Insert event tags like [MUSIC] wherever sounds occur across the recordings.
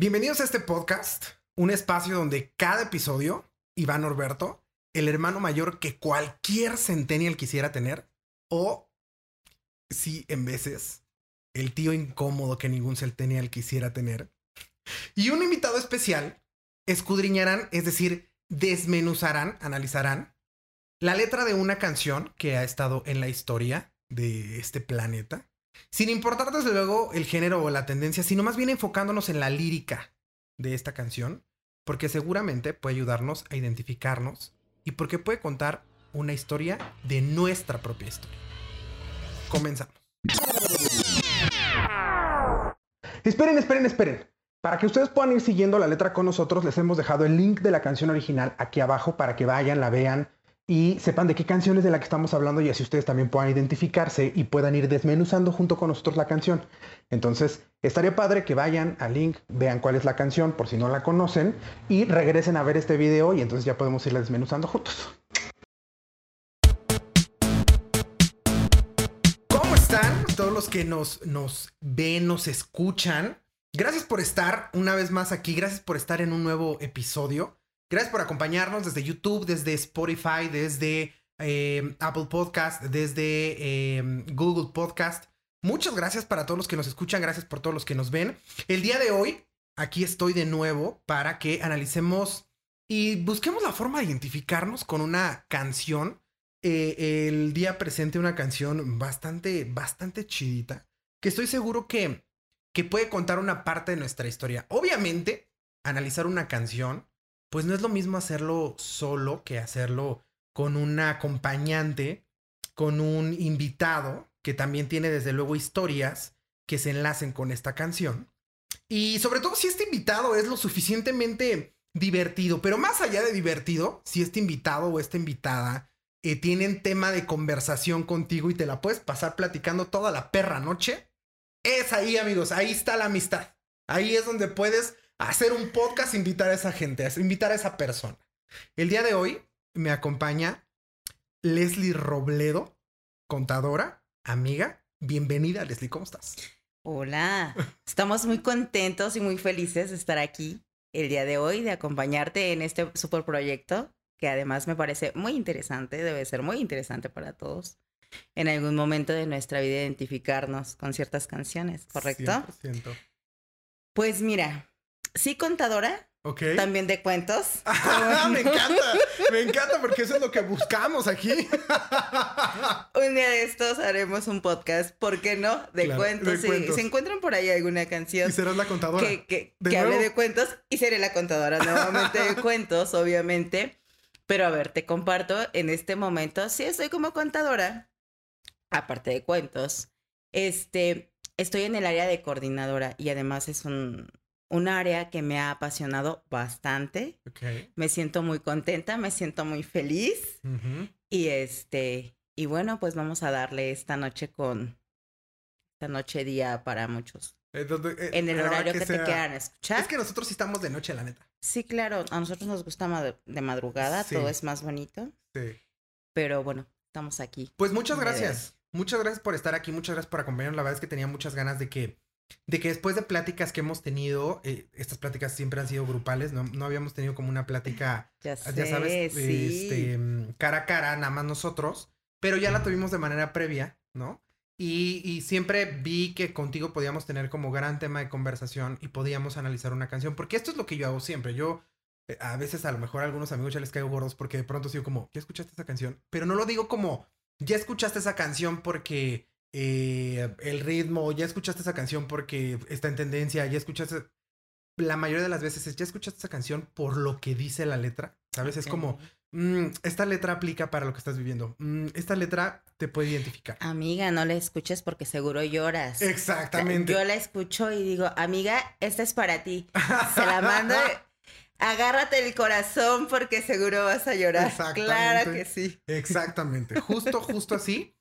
Bienvenidos a este podcast, un espacio donde cada episodio, Iván Norberto, el hermano mayor que cualquier centennial quisiera tener, o sí, en veces, el tío incómodo que ningún centennial quisiera tener, y un invitado especial, escudriñarán, es decir, desmenuzarán, analizarán la letra de una canción que ha estado en la historia de este planeta, sin importar desde luego el género o la tendencia, sino más bien enfocándonos en la lírica de esta canción, porque seguramente puede ayudarnos a identificarnos y porque puede contar una historia de nuestra propia historia. Comenzamos. Esperen, esperen, esperen. Para que ustedes puedan ir siguiendo la letra con nosotros, les hemos dejado el link de la canción original aquí abajo para que vayan, la vean y sepan de qué canción es de la que estamos hablando y así ustedes también puedan identificarse y puedan ir desmenuzando junto con nosotros la canción. Entonces, estaría padre que vayan al link, vean cuál es la canción por si no la conocen y regresen a ver este video y entonces ya podemos irla desmenuzando juntos. ¿Cómo están todos los que nos, nos ven, nos escuchan? Gracias por estar una vez más aquí, gracias por estar en un nuevo episodio. Gracias por acompañarnos desde YouTube, desde Spotify, desde eh, Apple Podcast, desde eh, Google Podcast. Muchas gracias para todos los que nos escuchan, gracias por todos los que nos ven. El día de hoy, aquí estoy de nuevo para que analicemos y busquemos la forma de identificarnos con una canción. Eh, el día presente una canción bastante, bastante chidita, que estoy seguro que, que puede contar una parte de nuestra historia. Obviamente, analizar una canción pues no es lo mismo hacerlo solo que hacerlo con un acompañante, con un invitado que también tiene desde luego historias que se enlacen con esta canción. Y sobre todo si este invitado es lo suficientemente divertido, pero más allá de divertido, si este invitado o esta invitada eh, tienen tema de conversación contigo y te la puedes pasar platicando toda la perra noche, es ahí amigos, ahí está la amistad. Ahí es donde puedes hacer un podcast, invitar a esa gente, invitar a esa persona. El día de hoy me acompaña Leslie Robledo, contadora, amiga. Bienvenida, Leslie, ¿cómo estás? Hola, estamos muy contentos y muy felices de estar aquí el día de hoy, de acompañarte en este super proyecto, que además me parece muy interesante, debe ser muy interesante para todos en algún momento de nuestra vida identificarnos con ciertas canciones, ¿correcto? 100%. Pues mira, sí contadora. Ok. También de cuentos. [LAUGHS] me encanta, me encanta porque eso es lo que buscamos aquí. [LAUGHS] un día de estos haremos un podcast, ¿por qué no? De, cuentos. Si se encuentran por ahí alguna canción. Y serás la contadora. Que, que hable de cuentos y seré la contadora nuevamente de [LAUGHS] cuentos, obviamente. Pero a ver, te comparto, en este momento sí estoy como contadora, aparte de cuentos. Este, estoy en el área de coordinadora y además es un, un área que me ha apasionado bastante. Me siento muy contenta, me siento muy feliz. Y este, y bueno, pues vamos a darle esta noche con esta noche día para muchos. Eh, en el horario que, te quieran escuchar. Es que nosotros sí estamos de noche, la neta. Sí, claro. A nosotros nos gusta de madrugada, todo es más bonito. Sí. Pero bueno, estamos aquí. Pues muchas gracias. Muchas gracias por estar aquí, muchas gracias por acompañarnos. La verdad es que tenía muchas ganas de que de que después de pláticas que hemos tenido, eh, estas pláticas siempre han sido grupales, no, no habíamos tenido como una plática, ya, sabes, este, cara a cara, nada más nosotros, pero ya la tuvimos de manera previa, ¿no? Y, y, siempre vi que contigo podíamos tener como gran tema de conversación y podíamos analizar una canción, porque esto es lo que yo hago siempre. Yo, eh, a veces a lo mejor a algunos amigos ya les caigo gordos porque de pronto sigo como, ¿ya escuchaste esa canción? Pero no lo digo como, ya escuchaste esa canción porque eh, el ritmo, ya escuchaste esa canción porque está en tendencia, ya escuchaste... La mayoría de las veces es, ya escuchaste esa canción por lo que dice la letra, ¿sabes? Es como, mm, esta letra aplica para lo que estás viviendo, mm, esta letra te puede identificar. Amiga, no la escuches porque seguro lloras. Exactamente. Yo la escucho y digo, amiga, esta es para ti. Se la mando agárrate el corazón porque seguro vas a llorar. Claro que sí. Exactamente. Justo, justo así.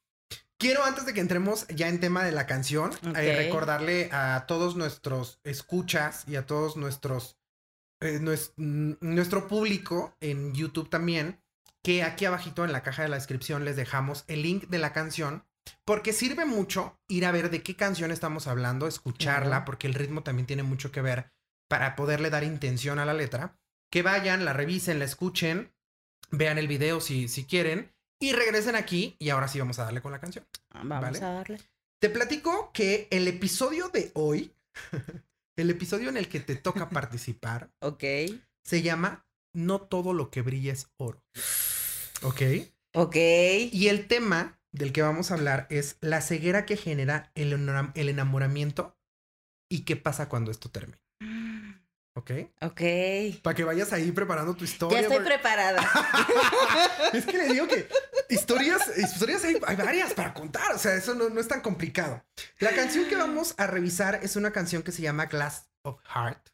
Quiero antes de que entremos ya en tema de la canción, eh, recordarle a todos nuestros escuchas y a todos nuestros, eh, nuestro, público en YouTube también, que aquí abajito en la caja de la descripción les dejamos el link de la canción, porque sirve mucho ir a ver de qué canción estamos hablando, escucharla, porque el ritmo también tiene mucho que ver para poderle dar intención a la letra, que vayan, la revisen, la escuchen, vean el video si, si quieren y regresen aquí y ahora sí vamos a darle con la canción. Ah, Vamos Vale. a darle. Te platico que el episodio de hoy, [LAUGHS] el episodio en el que te toca [LAUGHS] participar, Ok. se llama No todo lo que brilla es oro. ¿Ok? Ok. Y el tema del que vamos a hablar es la ceguera que genera el, el enamoramiento y qué pasa cuando esto termina. ¿Ok? Ok. Para que vayas ahí preparando tu historia. Ya estoy porque- preparada. [LAUGHS] es que le digo que historias, historias hay, hay varias para contar. O sea, eso no, no es tan complicado. La canción que vamos a revisar es una canción que se llama Glass of Heart,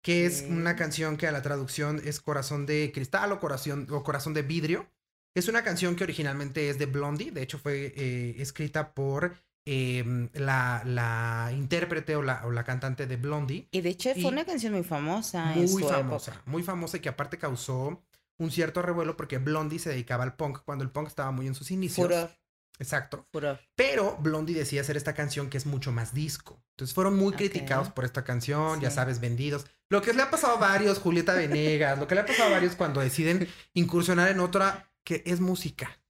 que es una canción que a la traducción es corazón de cristal o corazón, o corazón de vidrio. Es una canción que originalmente es de Blondie. De hecho, fue eh, escrita por eh, la, la intérprete o la, o la cantante de Blondie. Y de hecho fue una canción muy famosa. en Muy su famosa, época. muy famosa y que aparte causó un cierto revuelo porque Blondie se dedicaba al punk cuando el punk estaba muy en sus inicios. Furor, Exacto. furor. Pero Blondie decía hacer esta canción que es mucho más disco. Entonces fueron muy criticados por esta canción, ya sabes, vendidos. Lo que le ha pasado a varios, Julieta Venegas, lo que le ha pasado a varios cuando deciden incursionar en otra que es música.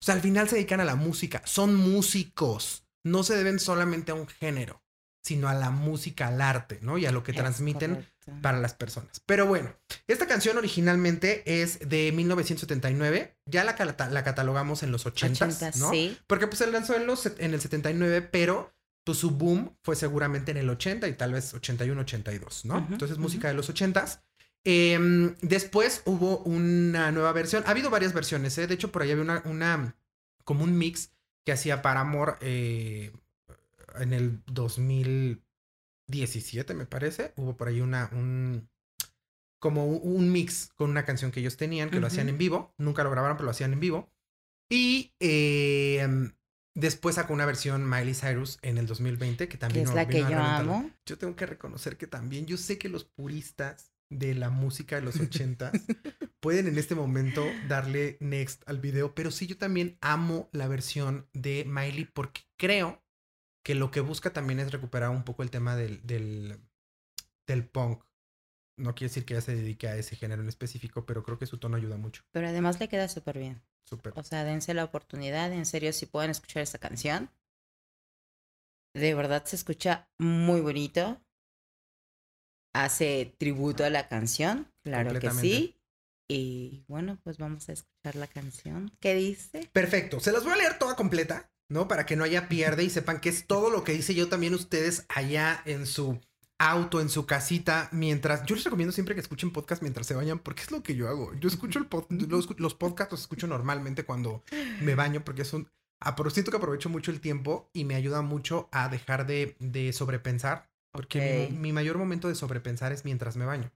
O sea, al final se dedican a la música, son músicos, no se deben solamente a un género, sino a la música, al arte, ¿no? Y a lo que Es transmiten correcto. para las personas. Pero bueno, esta canción originalmente es de 1979. Ya la, la catalogamos en los 80, 80, ¿no? sí. Porque pues se lanzó en, los, en el 79, pero pues su boom fue seguramente en el 80 y tal vez 81, 82, ¿no? Entonces música de los 80s. Em, después hubo una nueva versión. Ha habido varias versiones, ¿eh? De hecho, por ahí había una, una como un mix que hacía Paramore eh, en el 2017, me parece. Hubo por ahí una, un, como un, mix con una canción que ellos tenían, que lo hacían en vivo. Nunca lo grabaron, pero lo hacían en vivo. Y eh, después sacó una versión Miley Cyrus en el 2020, que Que también es la que yo amo. Yo tengo que reconocer que también, yo sé que los puristas de la música de los ochentas pueden en este momento darle next al video, pero sí yo también amo la versión de Miley porque creo que lo que busca también es recuperar un poco el tema del, del, del punk. No quiere decir que ella se dedique a ese género en específico, pero creo que su tono ayuda mucho. Pero además le queda súper bien. Súper. O sea, dense la oportunidad. En serio, si pueden escuchar esta canción. De verdad se escucha muy bonito. Hace tributo a la canción. Claro que sí. Y bueno, pues vamos a escuchar la canción. ¿Qué dice? Perfecto. Se las voy a leer toda completa, ¿no? Para que no haya pierde y sepan que es todo lo que dice yo también ustedes allá en su auto, en su casita, mientras... Yo les recomiendo siempre que escuchen podcast mientras se bañan, porque es lo que yo hago. Yo escucho el pod- los, los podcasts, los escucho normalmente cuando me baño, porque es un... apro- siento que aprovecho mucho el tiempo y me ayuda mucho a dejar de, de sobrepensar, porque mi mayor momento de sobrepensar es mientras me baño.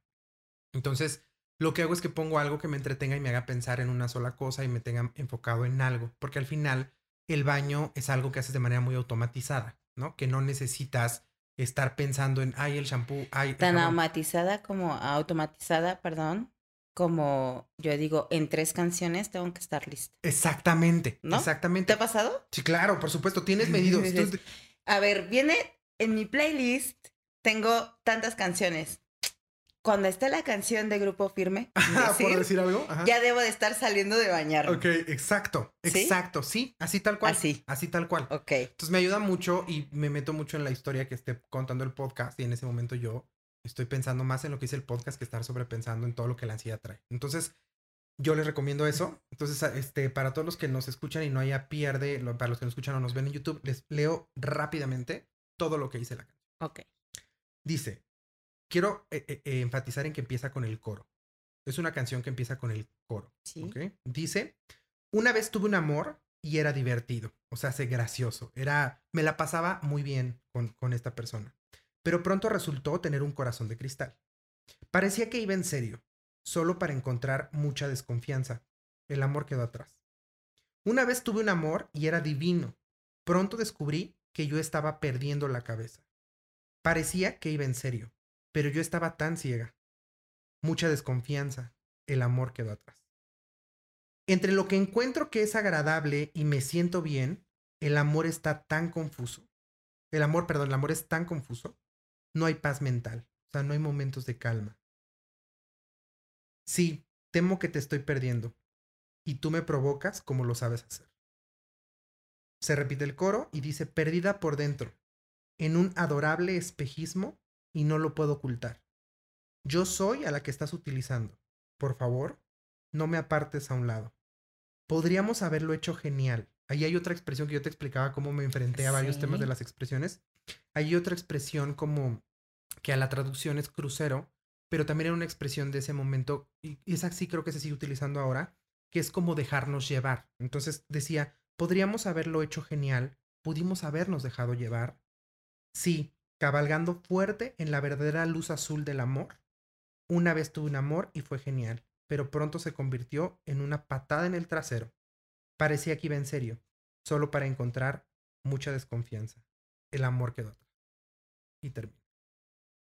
Entonces, lo que hago es que pongo algo que me entretenga y me haga pensar en una sola cosa y me tenga enfocado en algo, porque al final el baño es algo que haces de manera muy automatizada, ¿no? Que no necesitas estar pensando en, ay, el shampoo, ay, el Tan jabón". automatizada como automatizada, perdón. Como yo digo, en tres canciones tengo que estar lista. Exactamente, ¿No? exactamente. ¿Te ha pasado? Sí, claro, por supuesto, tienes [LAUGHS] medidos. Dices, A ver, viene en mi playlist, tengo tantas canciones. Cuando esté la canción de Grupo Firme, Ajá, [LAUGHS] por decir, algo. Ajá. ya debo de estar saliendo de bañarme. Ok, exacto, exacto, sí, así tal cual. Así. Así tal cual. Ok. Entonces me ayuda mucho y me meto mucho en la historia que esté contando el podcast y en ese momento yo estoy pensando más en lo que dice el podcast que estar sobrepensando en todo lo que la ansiedad trae. Entonces yo les recomiendo eso. Entonces, este, para todos los que nos escuchan y no haya pierde, lo- para los que nos escuchan o nos ven en YouTube, les leo rápidamente todo lo que dice la canción. Ok. Dice, quiero eh, eh, eh, enfatizar en que empieza con el coro. Es una canción que empieza con el coro. Sí. Dice, una vez tuve un amor y era divertido, o sea, hace gracioso, era, me la pasaba muy bien con, con esta persona, pero pronto resultó tener un corazón de cristal. Parecía que iba en serio, solo para encontrar mucha desconfianza. El amor quedó atrás. Una vez tuve un amor y era divino. Pronto descubrí que yo estaba perdiendo la cabeza. Parecía que iba en serio, pero yo estaba tan ciega. Mucha desconfianza. El amor quedó atrás. Entre lo que encuentro que es agradable y me siento bien, el amor está tan confuso. El amor, perdón, el amor es tan confuso. No hay paz mental, O sea, no hay momentos de calma. Sí, temo que te estoy perdiendo. Y tú me provocas como lo sabes hacer. Se repite el coro y dice, perdida por dentro, en un adorable espejismo y no lo puedo ocultar. Yo soy a la que estás utilizando. Por favor, no me apartes a un lado. Podríamos haberlo hecho genial. Ahí hay otra expresión que yo te explicaba cómo me enfrenté a varios temas de las expresiones. Hay otra expresión como que a la traducción es crucero, pero también era una expresión de ese momento, y esa sí creo que se sigue utilizando ahora, que es como dejarnos llevar. Entonces decía, podríamos haberlo hecho genial, pudimos habernos dejado llevar. Sí, cabalgando fuerte en la verdadera luz azul del amor. Una vez tuve un amor y fue genial, pero pronto se convirtió en una patada en el trasero. Parecía que iba en serio, solo para encontrar mucha desconfianza. El amor quedó atrás. Y termina.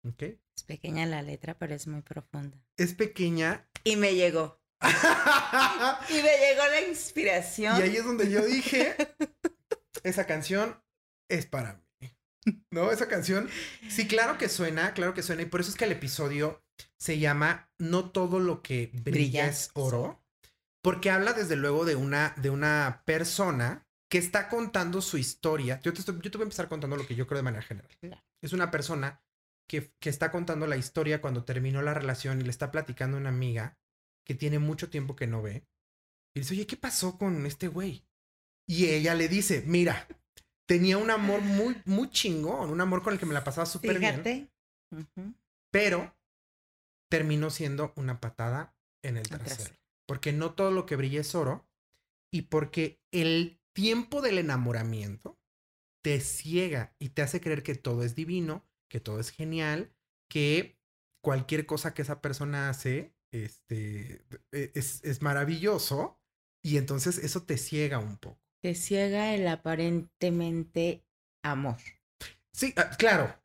¿Ok? Es pequeña la letra, pero es muy profunda. Es pequeña. Y me llegó. [LAUGHS] y me llegó la inspiración. Y ahí es donde yo dije, [LAUGHS] esa canción es para mí. [LAUGHS] ¿No? Esa canción. Sí, claro que suena, claro que suena. Y por eso es que el episodio se llama No todo lo que brilla, es oro. Porque habla desde luego de una, de una persona que está contando su historia. Yo te, estoy, yo te voy a empezar contando lo que yo creo de manera general. Es una persona que, que, está contando la historia cuando terminó la relación y le está platicando a una amiga que tiene mucho tiempo que no ve. Y dice, oye, ¿qué pasó con este güey? Y ella le dice, mira, tenía un amor muy, muy chingón, un amor con el que me la pasaba súper bien. Pero terminó siendo una patada en el trasero. Porque no todo lo que brilla es oro y porque el tiempo del enamoramiento te ciega y te hace creer que todo es divino, que todo es genial, que cualquier cosa que esa persona hace este, e, es, es maravilloso y entonces eso te ciega un poco. Te ciega el aparentemente amor. Sí, ah, claro.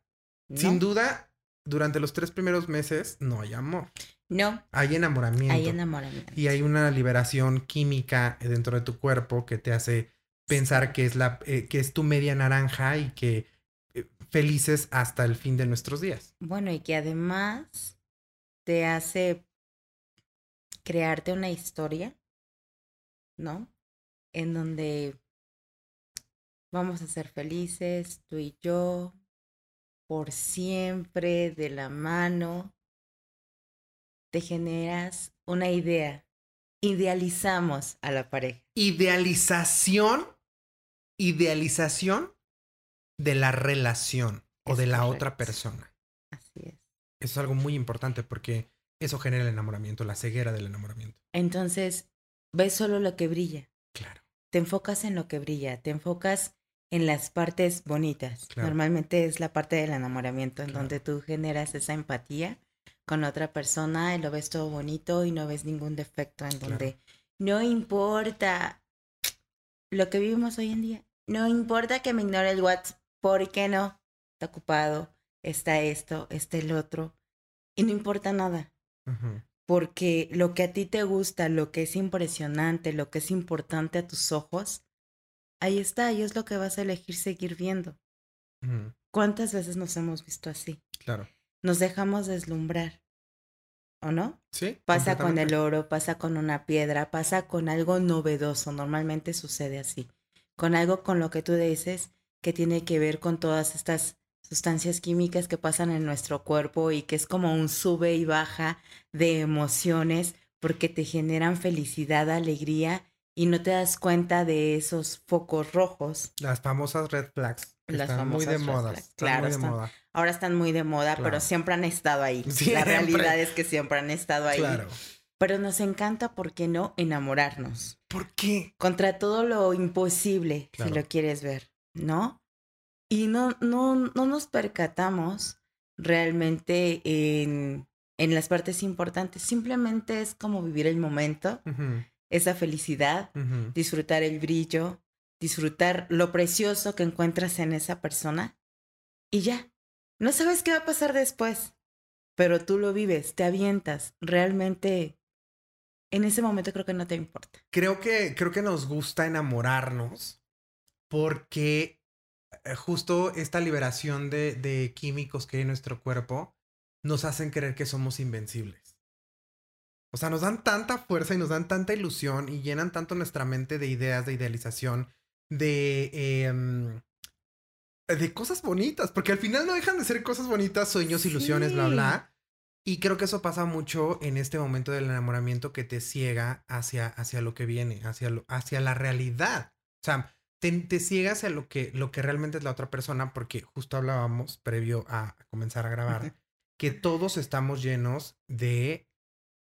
Sin duda, durante los tres primeros meses no hay amor. No. Hay enamoramiento. Hay enamoramiento. Y hay una liberación química dentro de tu cuerpo que te hace pensar que es la eh, que es tu media naranja y que eh, felices hasta el fin de nuestros días. Bueno, y que además te hace crearte una historia, ¿no? En donde vamos a ser felices, tú y yo, por siempre, de la mano. Te generas una idea. Idealizamos a la pareja. Idealización, idealización de la relación o de la otra persona. Así es. Eso es algo muy importante porque eso genera el enamoramiento, la ceguera del enamoramiento. Entonces, ves solo lo que brilla. Claro. Te enfocas en lo que brilla, te enfocas en las partes bonitas. Normalmente es la parte del enamoramiento en donde tú generas esa empatía con otra persona y lo ves todo bonito y no ves ningún defecto en donde no importa lo que vivimos hoy en día. No importa que me ignore el WhatsApp, ¿por qué no? Está ocupado, está esto, está el otro. Y no importa nada. Porque lo que a ti te gusta, lo que es impresionante, lo que es importante a tus ojos, ahí está, y es lo que vas a elegir seguir viendo. ¿Cuántas veces nos hemos visto así? Claro. Nos dejamos deslumbrar. ¿O no? Sí. Pasa con el oro, pasa con una piedra, pasa con algo novedoso. Normalmente sucede así. Con algo con lo que tú dices que tiene que ver con todas estas sustancias químicas que pasan en nuestro cuerpo y que es como un sube y baja de emociones porque te generan felicidad, alegría y no te das cuenta de esos focos rojos. Las famosas red flags. Las están muy de moda. Claro, muy de moda. ahora están muy de moda, pero siempre han estado ahí. [LAUGHS] La realidad es que siempre han estado ahí. Claro. Pero nos encanta, ¿por qué no? Enamorarnos. ¿Por qué? Contra todo lo imposible, si lo quieres ver, ¿no? Y no, no, no nos percatamos realmente en, en las partes importantes. Simplemente es como vivir el momento esa felicidad, disfrutar el brillo, disfrutar lo precioso que encuentras en esa persona y ya. No sabes qué va a pasar después, pero tú lo vives, te avientas. Realmente, en ese momento creo que no te importa. Creo que, creo que nos gusta enamorarnos porque justo esta liberación de, de químicos que hay en nuestro cuerpo nos hacen creer que somos invencibles. O sea, nos dan tanta fuerza y nos dan tanta ilusión y llenan tanto nuestra mente de ideas, de idealización, de, em, de cosas bonitas, porque al final no dejan de ser cosas bonitas, sueños, ilusiones, bla, Sí. bla. Y creo que eso pasa mucho en este momento del enamoramiento que te ciega hacia, hacia lo que viene, hacia, lo- hacia la realidad. O sea, te, te ciega hacia lo que, lo que realmente es la otra persona, porque justo hablábamos previo a comenzar a grabar, que todos estamos llenos de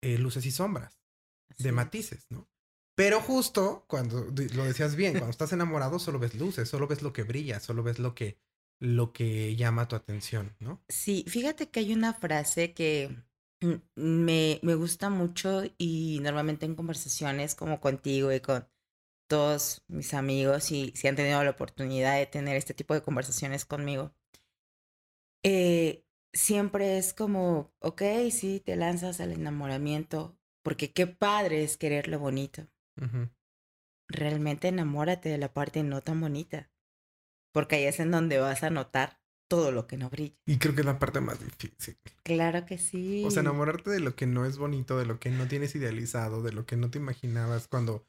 eh, luces y sombras, de matices, ¿no? Pero justo cuando lo decías bien, cuando estás enamorado solo ves luces, solo ves lo que brilla, solo ves lo que, lo que llama tu atención, ¿no? Sí, fíjate que hay una frase que me, me gusta mucho y normalmente en conversaciones como contigo y con todos mis amigos y si han tenido la oportunidad de tener este tipo de conversaciones conmigo, eh, siempre es como, ok, sí, te lanzas al enamoramiento, porque qué padre es querer lo bonito. Ujú. Realmente enamórate de la parte no tan bonita, porque ahí es en donde vas a notar todo lo que no brilla. Y creo que es la parte más difícil. Claro que sí. O sea, enamorarte de lo que no es bonito, de lo que no tienes idealizado, de lo que no te imaginabas cuando,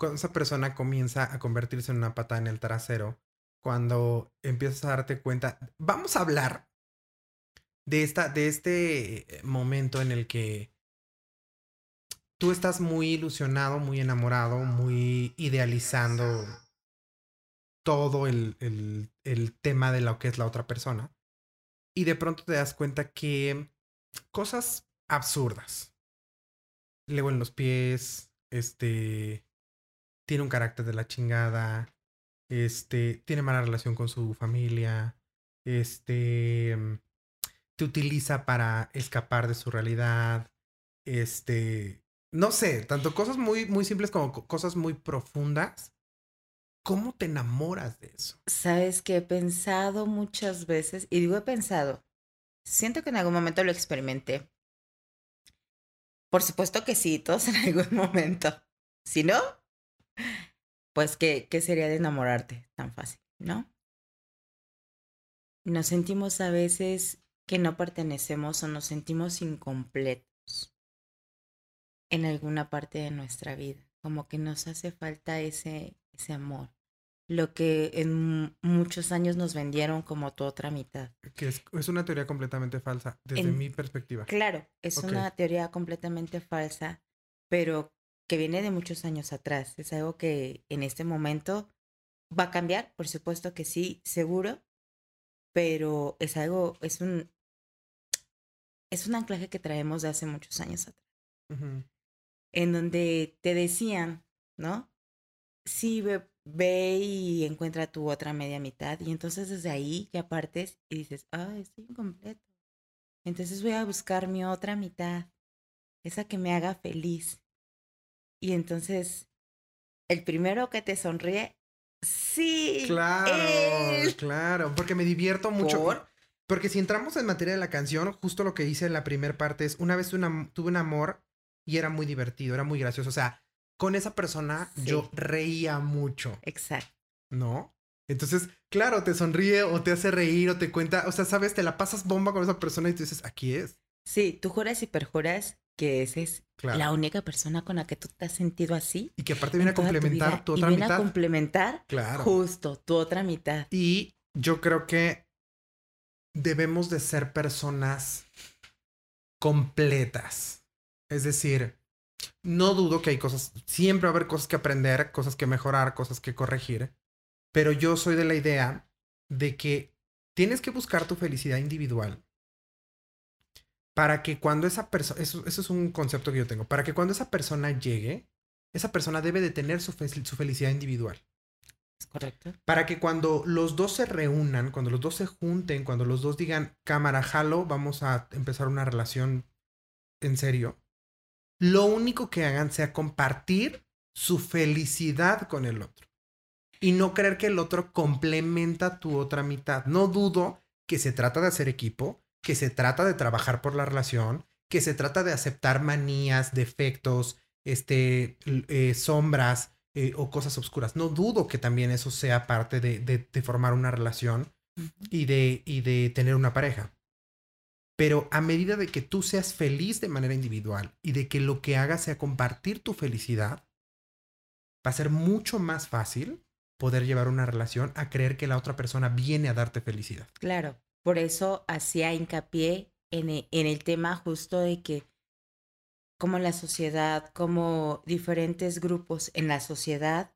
cuando esa persona comienza a convertirse en una pata en el trasero, cuando empiezas a darte cuenta. Vamos a hablar de esta, de este eh, momento en el que tú estás muy ilusionado, muy enamorado, muy idealizando todo el, el, el tema de lo que es la otra persona. Y de pronto te das cuenta que cosas absurdas. Luego en los pies, este, tiene un carácter de la chingada, este, tiene mala relación con su familia, este, mm, te utiliza para escapar de su realidad, este, no sé, tanto cosas muy, muy simples como co- cosas muy profundas. ¿Cómo te enamoras de eso? Sabes que he pensado muchas veces, y digo he pensado, siento que en algún momento lo experimenté. Por supuesto que sí, todos en [LAUGHS] algún momento. Si no, pues ¿qué, qué sería de enamorarte tan fácil, ¿no? Nos sentimos a veces que no pertenecemos o nos sentimos incompletos en alguna parte de nuestra vida, como que nos hace falta ese, ese amor lo que en muchos años nos vendieron como tu otra mitad. Que es, es una teoría completamente falsa desde En- mi perspectiva. Claro, es una teoría completamente falsa, pero que viene de muchos años atrás. Es algo que en este momento va a cambiar, por supuesto que sí, seguro, pero es algo, es un, es un anclaje que traemos de hace muchos años atrás. En donde te decían, ¿no? Sí, ve, ve y encuentra tu otra media mitad. Y entonces desde ahí ya partes y dices, ay, estoy incompleto. Entonces voy a buscar mi otra mitad, esa que me haga feliz. Y entonces, el primero que te sonríe, sí, Claro, él. claro, porque me divierto mucho. ¿Por? Porque si entramos en materia de la canción, justo lo que hice en la primera parte es, una vez tuve, una- tuve un amor y era muy divertido, era muy gracioso. O sea, con esa persona yo reía mucho, Exacto. ¿no? Entonces, claro, te sonríe o te hace reír o te cuenta, o sea, sabes, te la pasas bomba con esa persona y tú dices, aquí es. Sí, tú juras y perjuras que esa es Claro. la única persona con la que tú te has sentido así. Y que aparte viene a tu complementar vida, tu y otra viene mitad. a complementar Claro. justo tu otra mitad. Y yo creo que debemos de ser personas completas. Es decir, no dudo que hay cosas, siempre va a haber cosas que aprender, cosas que mejorar, cosas que corregir, pero yo soy de la idea de que tienes que buscar tu felicidad individual para que cuando esa persona, eso, eso es un concepto que yo tengo, para que cuando esa persona llegue, esa persona debe de tener su, fe- su felicidad individual ¿Es correcto? para que cuando los dos se reúnan, cuando los dos se junten, cuando los dos digan, cámara, jalo, vamos a empezar una relación en serio, lo único que hagan sea compartir su felicidad con el otro. Y no creer que el otro complementa tu otra mitad. No dudo que se trata de hacer equipo, que se trata de trabajar por la relación, que se trata de aceptar manías, defectos, este, eh, sombras, eh, o cosas oscuras. No dudo que también eso sea parte de, de- de formar una relación y de, y de tener una pareja. Pero a medida de que tú seas feliz de manera individual y de que lo que hagas sea compartir tu felicidad, va a ser mucho más fácil poder llevar una relación a creer que la otra persona viene a darte felicidad. Claro, por eso hacía hincapié en e, en el tema justo de que como la sociedad, como diferentes grupos en la sociedad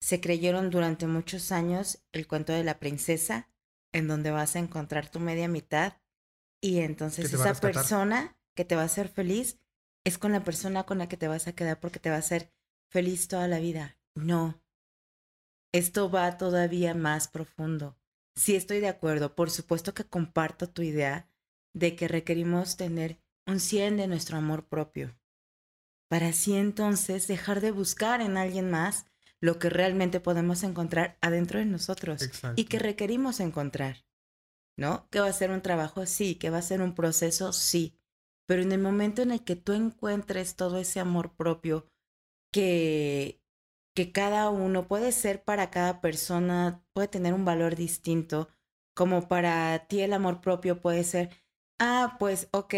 se creyeron durante muchos años el cuento de la princesa, en donde vas a encontrar tu media mitad y entonces esa persona que te va a hacer feliz es con la persona con la que te vas a quedar porque te va a hacer feliz toda la vida. No. Esto va todavía más profundo. Sí estoy de acuerdo. Por supuesto que comparto tu idea de que requerimos tener un 100 de nuestro amor propio. Para así entonces dejar de buscar en alguien más lo que realmente podemos encontrar adentro de nosotros Exacto. y que requerimos encontrar. ¿No? Que va a ser un trabajo, sí, que va a ser un proceso, sí. Pero en el momento en el que tú encuentres todo ese amor propio que, que cada uno puede ser para cada persona, puede tener un valor distinto, como para ti el amor propio puede ser, ah, pues ok,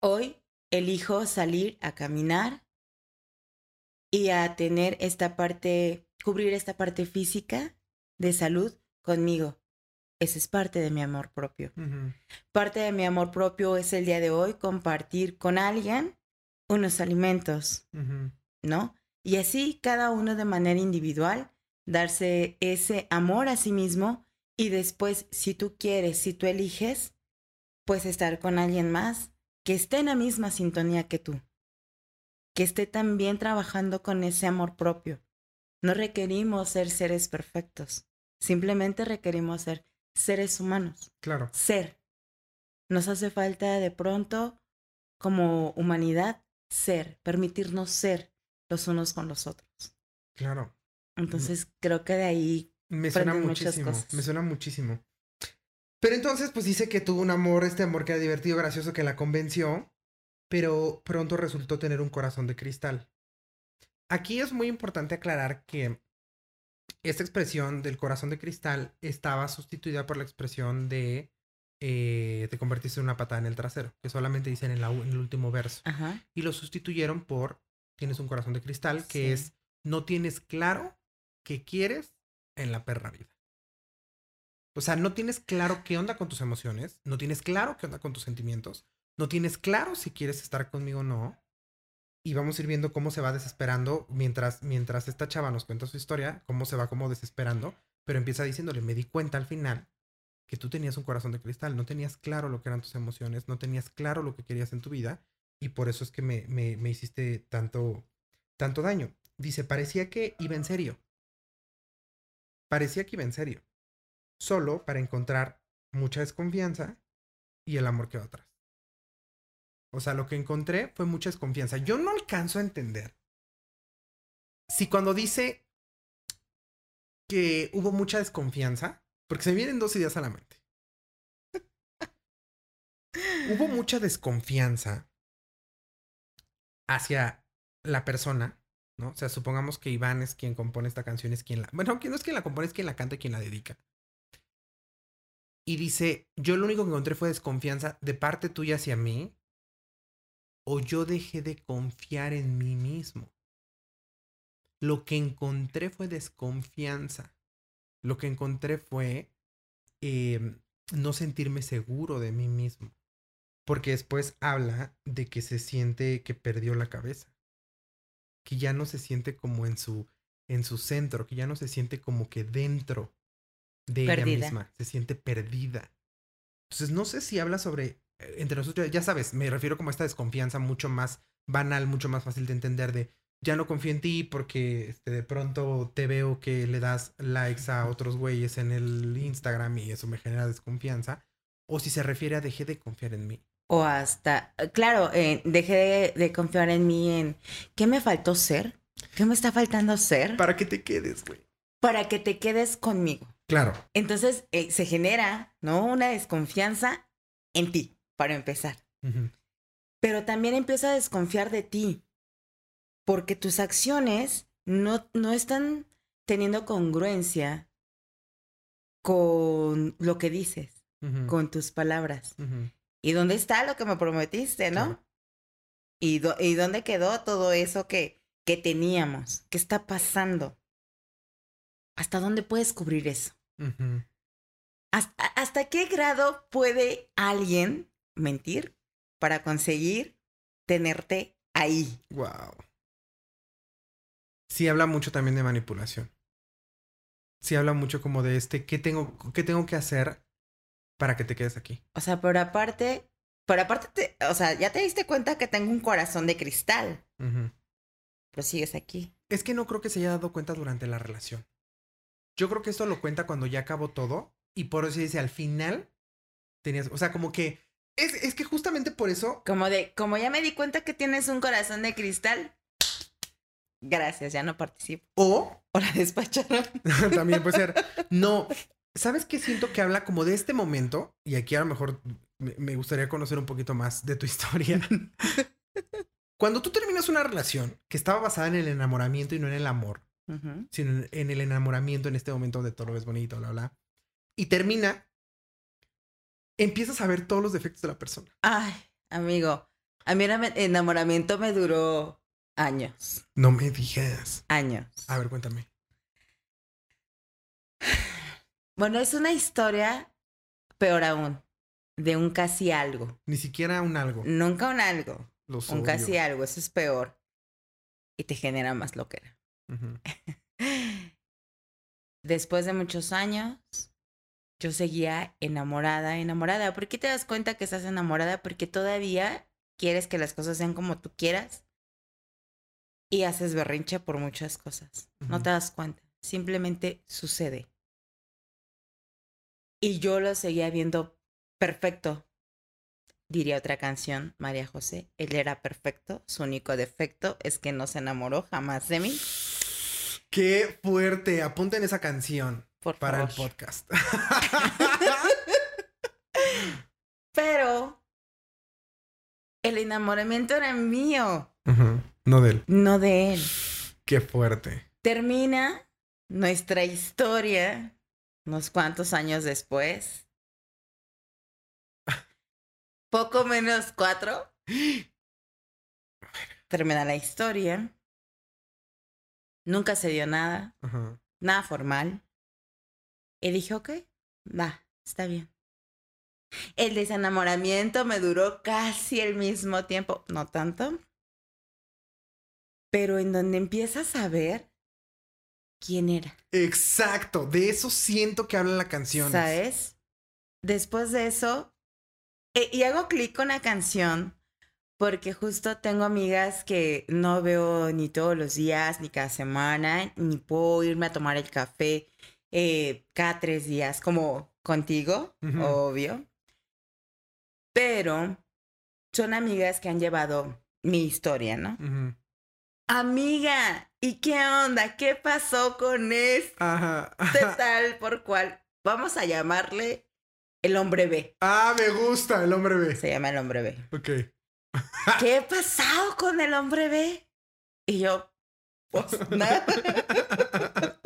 hoy elijo salir a caminar y a tener esta parte, cubrir esta parte física de salud conmigo. Ese es parte de mi amor propio. Parte de mi amor propio es el día de hoy compartir con alguien unos alimentos. ¿no? Y así cada uno de manera individual, darse ese amor a sí mismo y después, si tú quieres, si tú eliges, pues estar con alguien más que esté en la misma sintonía que tú, que esté también trabajando con ese amor propio. No requerimos ser seres perfectos, simplemente requerimos ser seres humanos Claro. ser. Nos hace falta de pronto, como humanidad, ser, permitirnos ser los unos con los otros. Claro. Entonces, creo que de ahí, Me suena muchísimo. cosas. Me suena muchísimo. Pero entonces, pues dice que tuvo un amor, este amor que era divertido, gracioso, que la convenció, pero pronto resultó tener un corazón de cristal. Aquí es muy importante aclarar que esta expresión del corazón de cristal estaba sustituida por la expresión de eh, te convertiste en una patada en el trasero, que solamente dicen en, la en el último verso. ajá, Y lo sustituyeron por tienes un corazón de cristal, que Sí. es no tienes claro qué quieres en la perra vida. O sea, no tienes claro qué onda con tus emociones, no tienes claro qué onda con tus sentimientos, no tienes claro si quieres estar conmigo o no. Y vamos a ir viendo cómo se va desesperando mientras, mientras esta chava nos cuenta su historia, cómo se va como desesperando, pero empieza diciéndole, me di cuenta al final que tú tenías un corazón de cristal, no tenías claro lo que eran tus emociones, no tenías claro lo que querías en tu vida y por eso es que me, me, me hiciste tanto, tanto daño. Dice, parecía que iba en serio. Parecía que iba en serio. Solo para encontrar mucha desconfianza y el amor que atrás. O sea, lo que encontré fue mucha desconfianza. Yo no alcanzo a entender si cuando dice que hubo mucha desconfianza, porque se me vienen dos ideas a la mente. [LAUGHS] hubo mucha desconfianza hacia la persona, ¿no? O sea, supongamos que Iván es quien compone esta canción, es quien la... Bueno, que no es quien la compone, es quien la canta y quien la dedica. Y dice, yo lo único que encontré fue desconfianza de parte tuya hacia mí, o yo dejé de confiar en mí mismo. Lo que encontré fue desconfianza. Lo que encontré fue eh, no sentirme seguro de mí mismo. Porque después habla de que se siente que perdió la cabeza. Que ya no se siente como en su, en su centro, que ya no se siente como que dentro de ella misma. Se siente perdida. Entonces, no sé si habla sobre, eh, entre nosotros, ya sabes, me refiero como a esta desconfianza mucho más banal, mucho más fácil de entender de, ya no confío en ti porque este, de pronto te veo que le das likes a otros güeyes en el Instagram y eso me genera desconfianza. O si se refiere a dejé de confiar en mí. O hasta, claro, eh, dejé de, de confiar en mí en qué me faltó ser, qué me está faltando ser Para que te quedes, güey. para que te quedes conmigo. Claro. Entonces eh, se genera, ¿no? Una desconfianza en ti, para empezar. Pero también empieza a desconfiar de ti, porque tus acciones no, no están teniendo congruencia con lo que dices. Con tus palabras. ¿Y dónde está lo que me prometiste, no? Claro. ¿Y, dó- ¿Y dónde quedó todo eso que, que teníamos? ¿Qué está pasando? ¿Hasta dónde puedes cubrir eso? ¿Hasta, hasta qué grado puede alguien mentir para conseguir tenerte ahí? Wow. Sí habla mucho también de manipulación. Sí habla mucho como de este, ¿qué tengo, qué tengo que hacer para que te quedes aquí? O sea, pero aparte, pero aparte, te- o sea, ya te diste cuenta que tengo un corazón de cristal, Ujú. pero sigues aquí. Es que no creo que se haya dado cuenta durante la relación. Yo creo que esto lo cuenta cuando ya acabó todo y por eso dice al final tenías, o sea, como que es, es que justamente por eso Como de, como ya me di cuenta que tienes un corazón de cristal, gracias, ya no participo. o O la despacharon. [LAUGHS] también puede ser no, ¿sabes qué siento que habla como de este momento? Y aquí a lo mejor me, gustaría conocer un poquito más de tu [LAUGHS] historia. Cuando tú terminas una relación que estaba basada en el enamoramiento y no en el amor, sino en, en el enamoramiento en este momento donde todo lo ves bonito, bla, bla. Y termina, empiezas a ver todos los defectos de la persona. Ay, amigo, a mí el enamoramiento me duró años, No me digas. años. A ver, cuéntame. Bueno, es una historia, peor aún, de un casi algo. Ni siquiera un algo. Nunca un algo, Los un odio. casi algo, eso es peor. Y te genera más loquera. Ujú. [LAUGHS] Después de muchos años, yo seguía enamorada, enamorada. ¿Por qué te das cuenta que estás enamorada? Porque todavía quieres que las cosas sean como tú quieras y haces berrinche por muchas cosas. No te das cuenta, simplemente sucede. Y yo lo seguía viendo perfecto. Diría otra canción, María José. Él era perfecto. Su único defecto es que no se enamoró jamás de mí. Qué fuerte. Apunten esa canción Por para el podcast. [LAUGHS] Pero el enamoramiento era mío. No de él. no de él. Qué fuerte. Termina nuestra historia unos cuantos años después. Poco menos cuatro. Termina la historia. Nunca se dio nada, Ajá. nada formal. Y dije, ok, va, está bien. El desenamoramiento me duró casi el mismo tiempo, no tanto. Pero en donde empiezas a ver quién era. Exacto. De eso siento que habla la canción. ¿Sabes? Después de eso, eh, y hago clic con la canción porque justo tengo amigas que no veo ni todos los días, ni cada semana, ni puedo irme a tomar el café eh, cada tres días, como contigo, obvio. Pero son amigas que han llevado mi historia, ¿no? Amiga, ¿y qué onda? ¿Qué pasó con este Ajá. tal por cual? Vamos a llamarle el hombre B. Ah, me gusta el hombre B. Se llama el hombre B. Ok. [LAUGHS] ¿Qué ha pasado con el hombre B? Y yo, pues nada. [LAUGHS]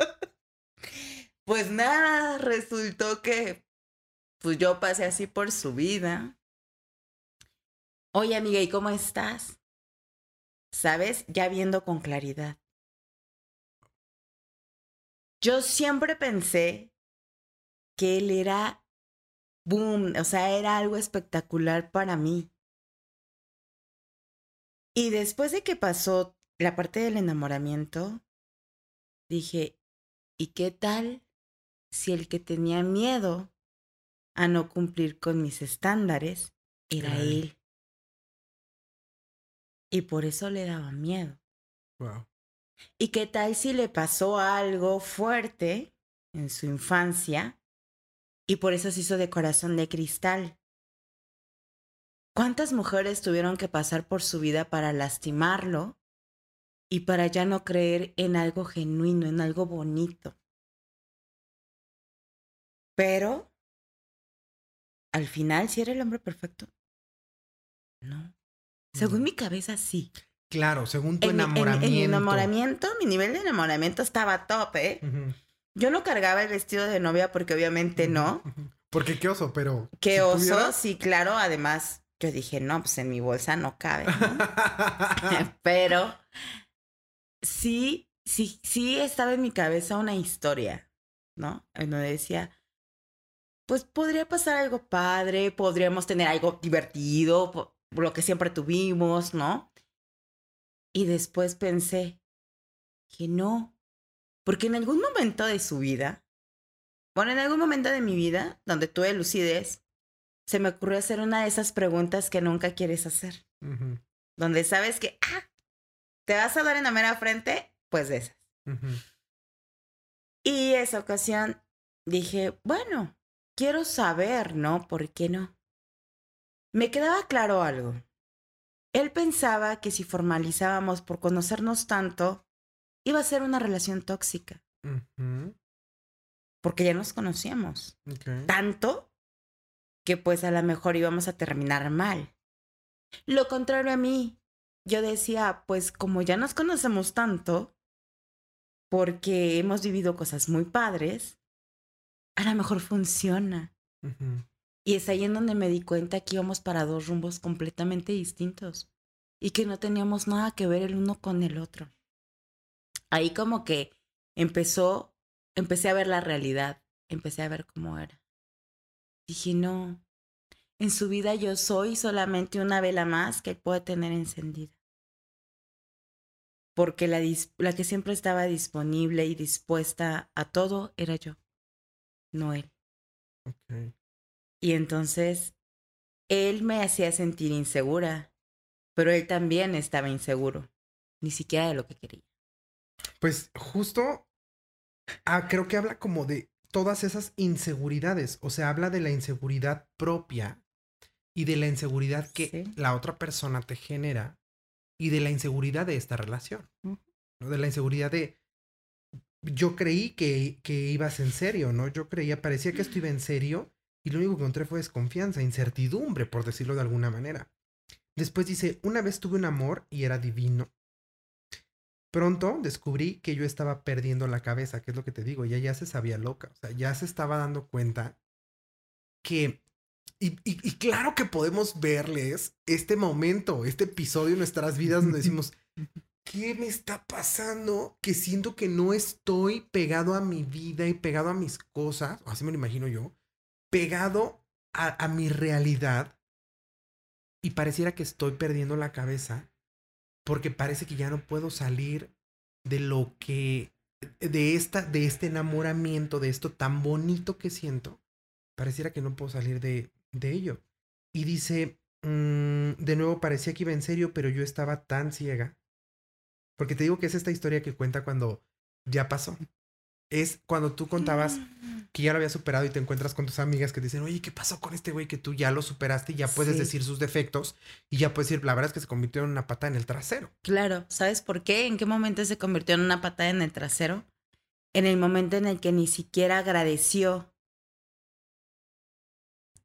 Pues nada, resultó que pues yo pasé así por su vida. Oye, amiga, ¿y cómo estás? ¿Sabes? Ya viendo con claridad. Yo siempre pensé que él era boom, o sea, era algo espectacular para mí. Y después de que pasó la parte del enamoramiento, dije, ¿y qué tal si el que tenía miedo a no cumplir con mis estándares era él? Y por eso le daba miedo. Wow. ¿Y qué tal si le pasó algo fuerte en su infancia y por eso se hizo de corazón de cristal? ¿Cuántas mujeres tuvieron que pasar por su vida para lastimarlo y para ya no creer en algo genuino, en algo bonito? Pero, al final, ¿sí era el hombre perfecto? No. Según No. mi cabeza, sí. Claro, según tu En mi- en mi- enamoramiento. En, mi enamoramiento, mi nivel de enamoramiento estaba top, ¿eh? Yo no cargaba el vestido de novia porque obviamente no. Porque qué oso, pero. Qué si oso, sí, claro. Además, yo dije, no, pues en mi bolsa no cabe. ¿no? [LAUGHS] [LAUGHS] Pero sí, sí, sí estaba en mi cabeza una historia, ¿no? En donde decía, pues podría pasar algo padre, podríamos tener algo divertido, lo que siempre tuvimos, ¿no? Y después pensé que no, porque en algún momento de su vida, bueno, en algún momento de mi vida, donde tuve lucidez, se me ocurrió hacer una de esas preguntas que nunca quieres hacer donde sabes que ah, te vas a dar en la mera frente, pues de esas. Y esa ocasión dije, bueno, quiero saber, ¿no? ¿Por qué no? Me quedaba claro algo. Él pensaba que si formalizábamos por conocernos tanto, iba a ser una relación tóxica, porque ya nos conocíamos. tanto que pues a lo mejor íbamos a terminar mal. Lo contrario a mí, yo decía, pues como ya nos conocemos tanto, porque hemos vivido cosas muy padres, a lo mejor funciona. Ujú, Y es ahí en donde me di cuenta que íbamos para dos rumbos completamente distintos y que no teníamos nada que ver el uno con el otro. Ahí como que empezó, empecé a ver la realidad, empecé a ver cómo era. Dije, no, en su vida yo soy solamente una vela más que puede tener encendida. Porque la, que siempre estaba disponible y dispuesta a todo era yo, no él. Y entonces él me hacía sentir insegura, pero él también estaba inseguro, ni siquiera de lo que quería. Pues justo ah, creo que habla como de todas esas inseguridades. O sea, habla de la inseguridad propia y de la inseguridad que Sí. la otra persona te genera y de la inseguridad de esta relación. ¿no? De la inseguridad de yo creí que, que ibas en serio, ¿no? Yo creía, parecía que esto iba en serio y lo único que encontré fue desconfianza, incertidumbre, por decirlo de alguna manera. Después dice, una vez tuve un amor y era divino. Pronto descubrí que yo estaba perdiendo la cabeza, que es lo que te digo, ella ya se sabía loca, o sea, ya se estaba dando cuenta que... Y, y- y claro que podemos verles este momento, este episodio en nuestras vidas donde [LAUGHS] decimos, ¿qué me está pasando? Que siento que no estoy pegado a mi vida y pegado a mis cosas, o así me lo imagino yo, pegado a, mi realidad y pareciera que estoy perdiendo la cabeza porque parece que ya no puedo salir de lo que de esta de este enamoramiento de esto tan bonito que siento pareciera que no puedo salir de, de ello. Y dice mm, de nuevo parecía que iba en serio pero yo estaba tan ciega porque te digo que es esta historia que cuenta cuando ya pasó es cuando tú contabas que ya lo había superado y te encuentras con tus amigas que dicen, oye, ¿qué pasó con este güey que tú ya lo superaste y ya puedes Sí. decir sus defectos y ya puedes decir, la verdad es que se convirtió en una pata en el trasero? Claro, ¿sabes por qué? ¿En qué momento se convirtió en una patada en el trasero? En el momento en el que ni siquiera agradeció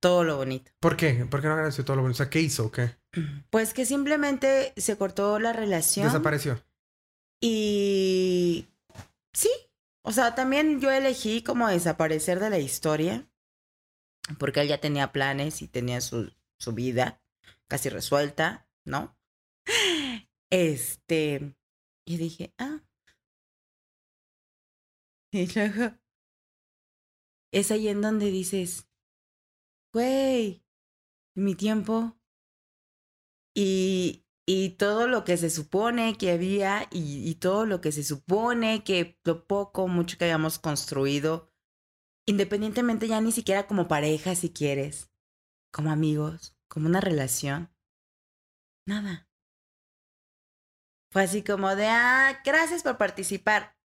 todo lo bonito. ¿Por qué? ¿Por qué no agradeció todo lo bueno? O sea, ¿qué hizo o qué? [CLEARS THROAT] Pues que simplemente se cortó la relación. Desapareció. Y sí, o sea, también yo elegí como desaparecer de la historia, porque él ya tenía planes y tenía su, su vida casi resuelta, ¿no? Este, y dije, ah. Y luego, es ahí en donde dices, güey, mi tiempo y, y todo lo que se supone que había y, y todo lo que se supone que lo poco o mucho que habíamos construido, independientemente ya ni siquiera como pareja si quieres, como amigos, como una relación, nada. Fue así como de, ah, gracias por participar.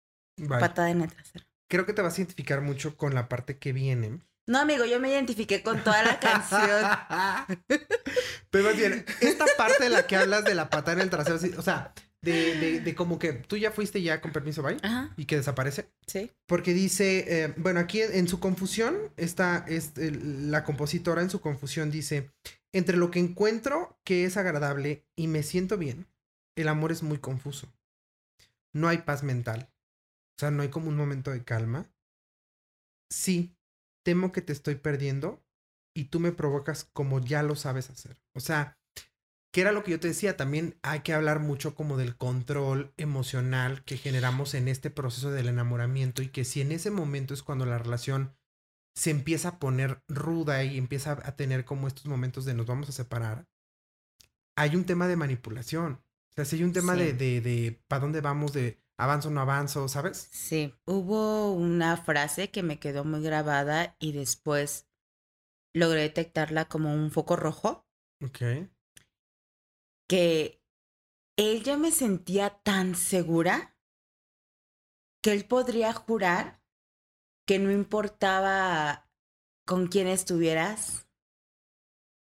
Patada en el trasero. Creo que te vas a identificar mucho con la parte que viene. No, amigo, yo me identifiqué con toda la canción. [LAUGHS] Pero más bien, esta parte de la que hablas de la pata en el trasero, o sea, de, de, de como que tú ya fuiste ya con permiso, bye, Ajá, y que desaparece. sí. Porque dice, eh, bueno, aquí en su confusión, está es, el- la compositora en su confusión dice, entre lo que encuentro que es agradable y me siento bien, el amor es muy confuso. No hay paz mental. O sea, no hay como un momento de calma. Sí, temo que te estoy perdiendo y tú me provocas como ya lo sabes hacer. O sea, que era lo que yo te decía, también hay que hablar mucho como del control emocional que generamos en este proceso del enamoramiento y que si en ese momento es cuando la relación se empieza a poner ruda y empieza a tener como estos momentos de nos vamos a separar, hay un tema de manipulación. O sea, si hay un tema de, de, de para dónde vamos, de avanzo o no avanzo, ¿sabes? Sí, hubo una frase que me quedó muy grabada y después logré detectarla como un foco rojo. Ok. Que ella me sentía tan segura que él podría jurar que no importaba con quién estuvieras,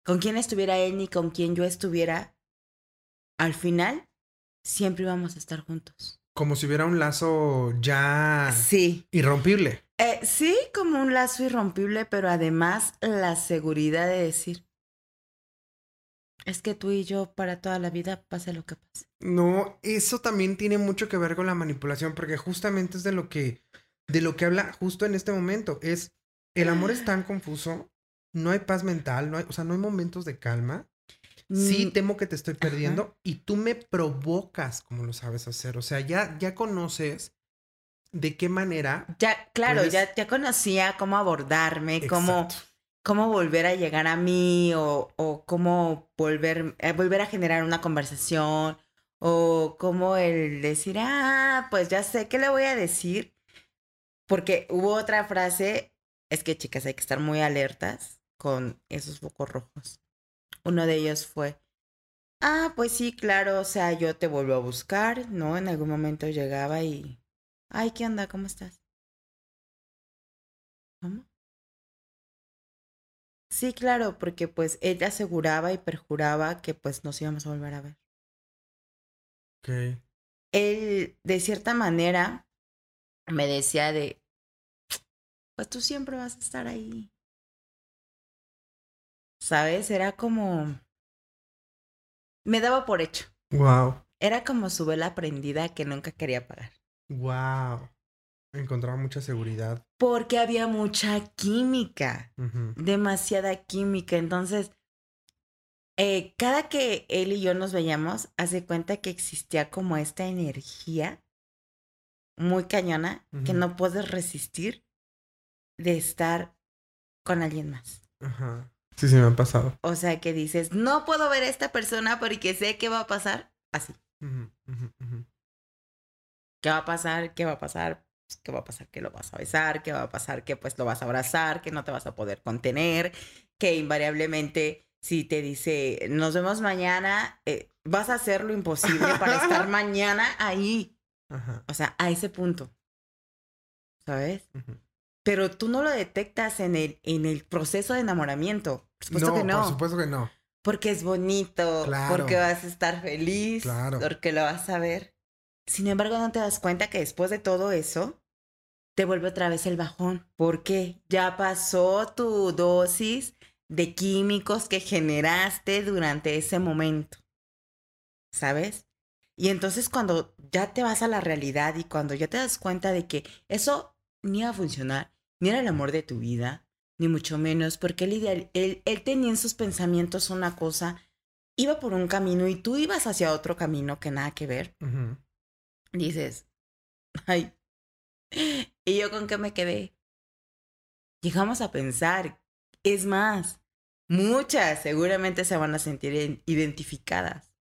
con quién estuviera él ni con quién yo estuviera, al final siempre íbamos a estar juntos. Como si hubiera un lazo ya Sí. irrompible. Eh, sí, como un lazo irrompible, pero además la seguridad de decir, es que tú y yo para toda la vida pase lo que pase. No, eso también tiene mucho que ver con la manipulación, porque justamente es de lo que, de lo que habla justo en este momento. Es el amor es tan confuso, no hay paz mental, no hay, o sea, no hay momentos de calma. Sí, Mm, temo que te estoy ajá. perdiendo y tú me provocas como lo sabes hacer. O sea, ya, ya conoces de qué manera. Ya, claro, puedes- ya, ya conocía cómo abordarme, cómo, cómo volver a llegar a mí o, o cómo volver, eh, volver a generar una conversación o cómo el decir, ah, pues ya sé qué le voy a decir. Porque hubo otra frase, es que chicas, hay que estar muy alertas con esos focos rojos. Uno de ellos fue, ah, pues sí, claro, o sea, yo te vuelvo a buscar, ¿no? En algún momento llegaba y, ay, ¿qué onda? ¿Cómo estás? ¿Cómo? Sí, claro, porque pues ella aseguraba y perjuraba que pues nos íbamos a volver a ver. Ok. Él, de cierta manera, me decía de, pues tú siempre vas a estar ahí. ¿Sabes? Era como, me daba por hecho. Wow. Era como su vela prendida que nunca quería apagar. Wow. Encontraba mucha seguridad. Porque había mucha química. Demasiada química. Entonces, eh, cada que él y yo nos veíamos, hace cuenta que existía como esta energía muy cañona que no puedes resistir de estar con alguien más. Ajá. Sí, sí, me han pasado. O sea, que dices, no puedo ver a esta persona porque sé qué va a pasar. Así. Ujú, ujú, ujú. ¿Qué va a pasar? ¿Qué va a pasar? Pues, ¿Qué va a pasar? Que lo vas a besar, ¿qué va a pasar? Que pues lo vas a abrazar, que no te vas a poder contener, que invariablemente si te dice nos vemos mañana, eh, vas a hacer lo imposible para estar [LAUGHS] mañana ahí. Ajá. O sea, a ese punto. ¿Sabes? ujú. Pero tú no lo detectas en el, en el proceso de enamoramiento. Por supuesto que no. Por supuesto que no. Porque es bonito, Claro. porque vas a estar feliz, Claro. porque lo vas a ver. Sin embargo, no te das cuenta que después de todo eso, te vuelve otra vez el bajón. porque Ya pasó tu dosis de químicos que generaste durante ese momento. ¿Sabes? Y entonces cuando ya te vas a la realidad y cuando ya te das cuenta de que eso ni iba a funcionar, ni era el amor de tu vida, ni mucho menos, porque él, ideal- él, él tenía en sus pensamientos una cosa, iba por un camino y tú ibas hacia otro camino que nada que ver, dices, ay, ¿y yo con qué me quedé? Llegamos a pensar, es más, muchas seguramente se van a sentir en- identificadas,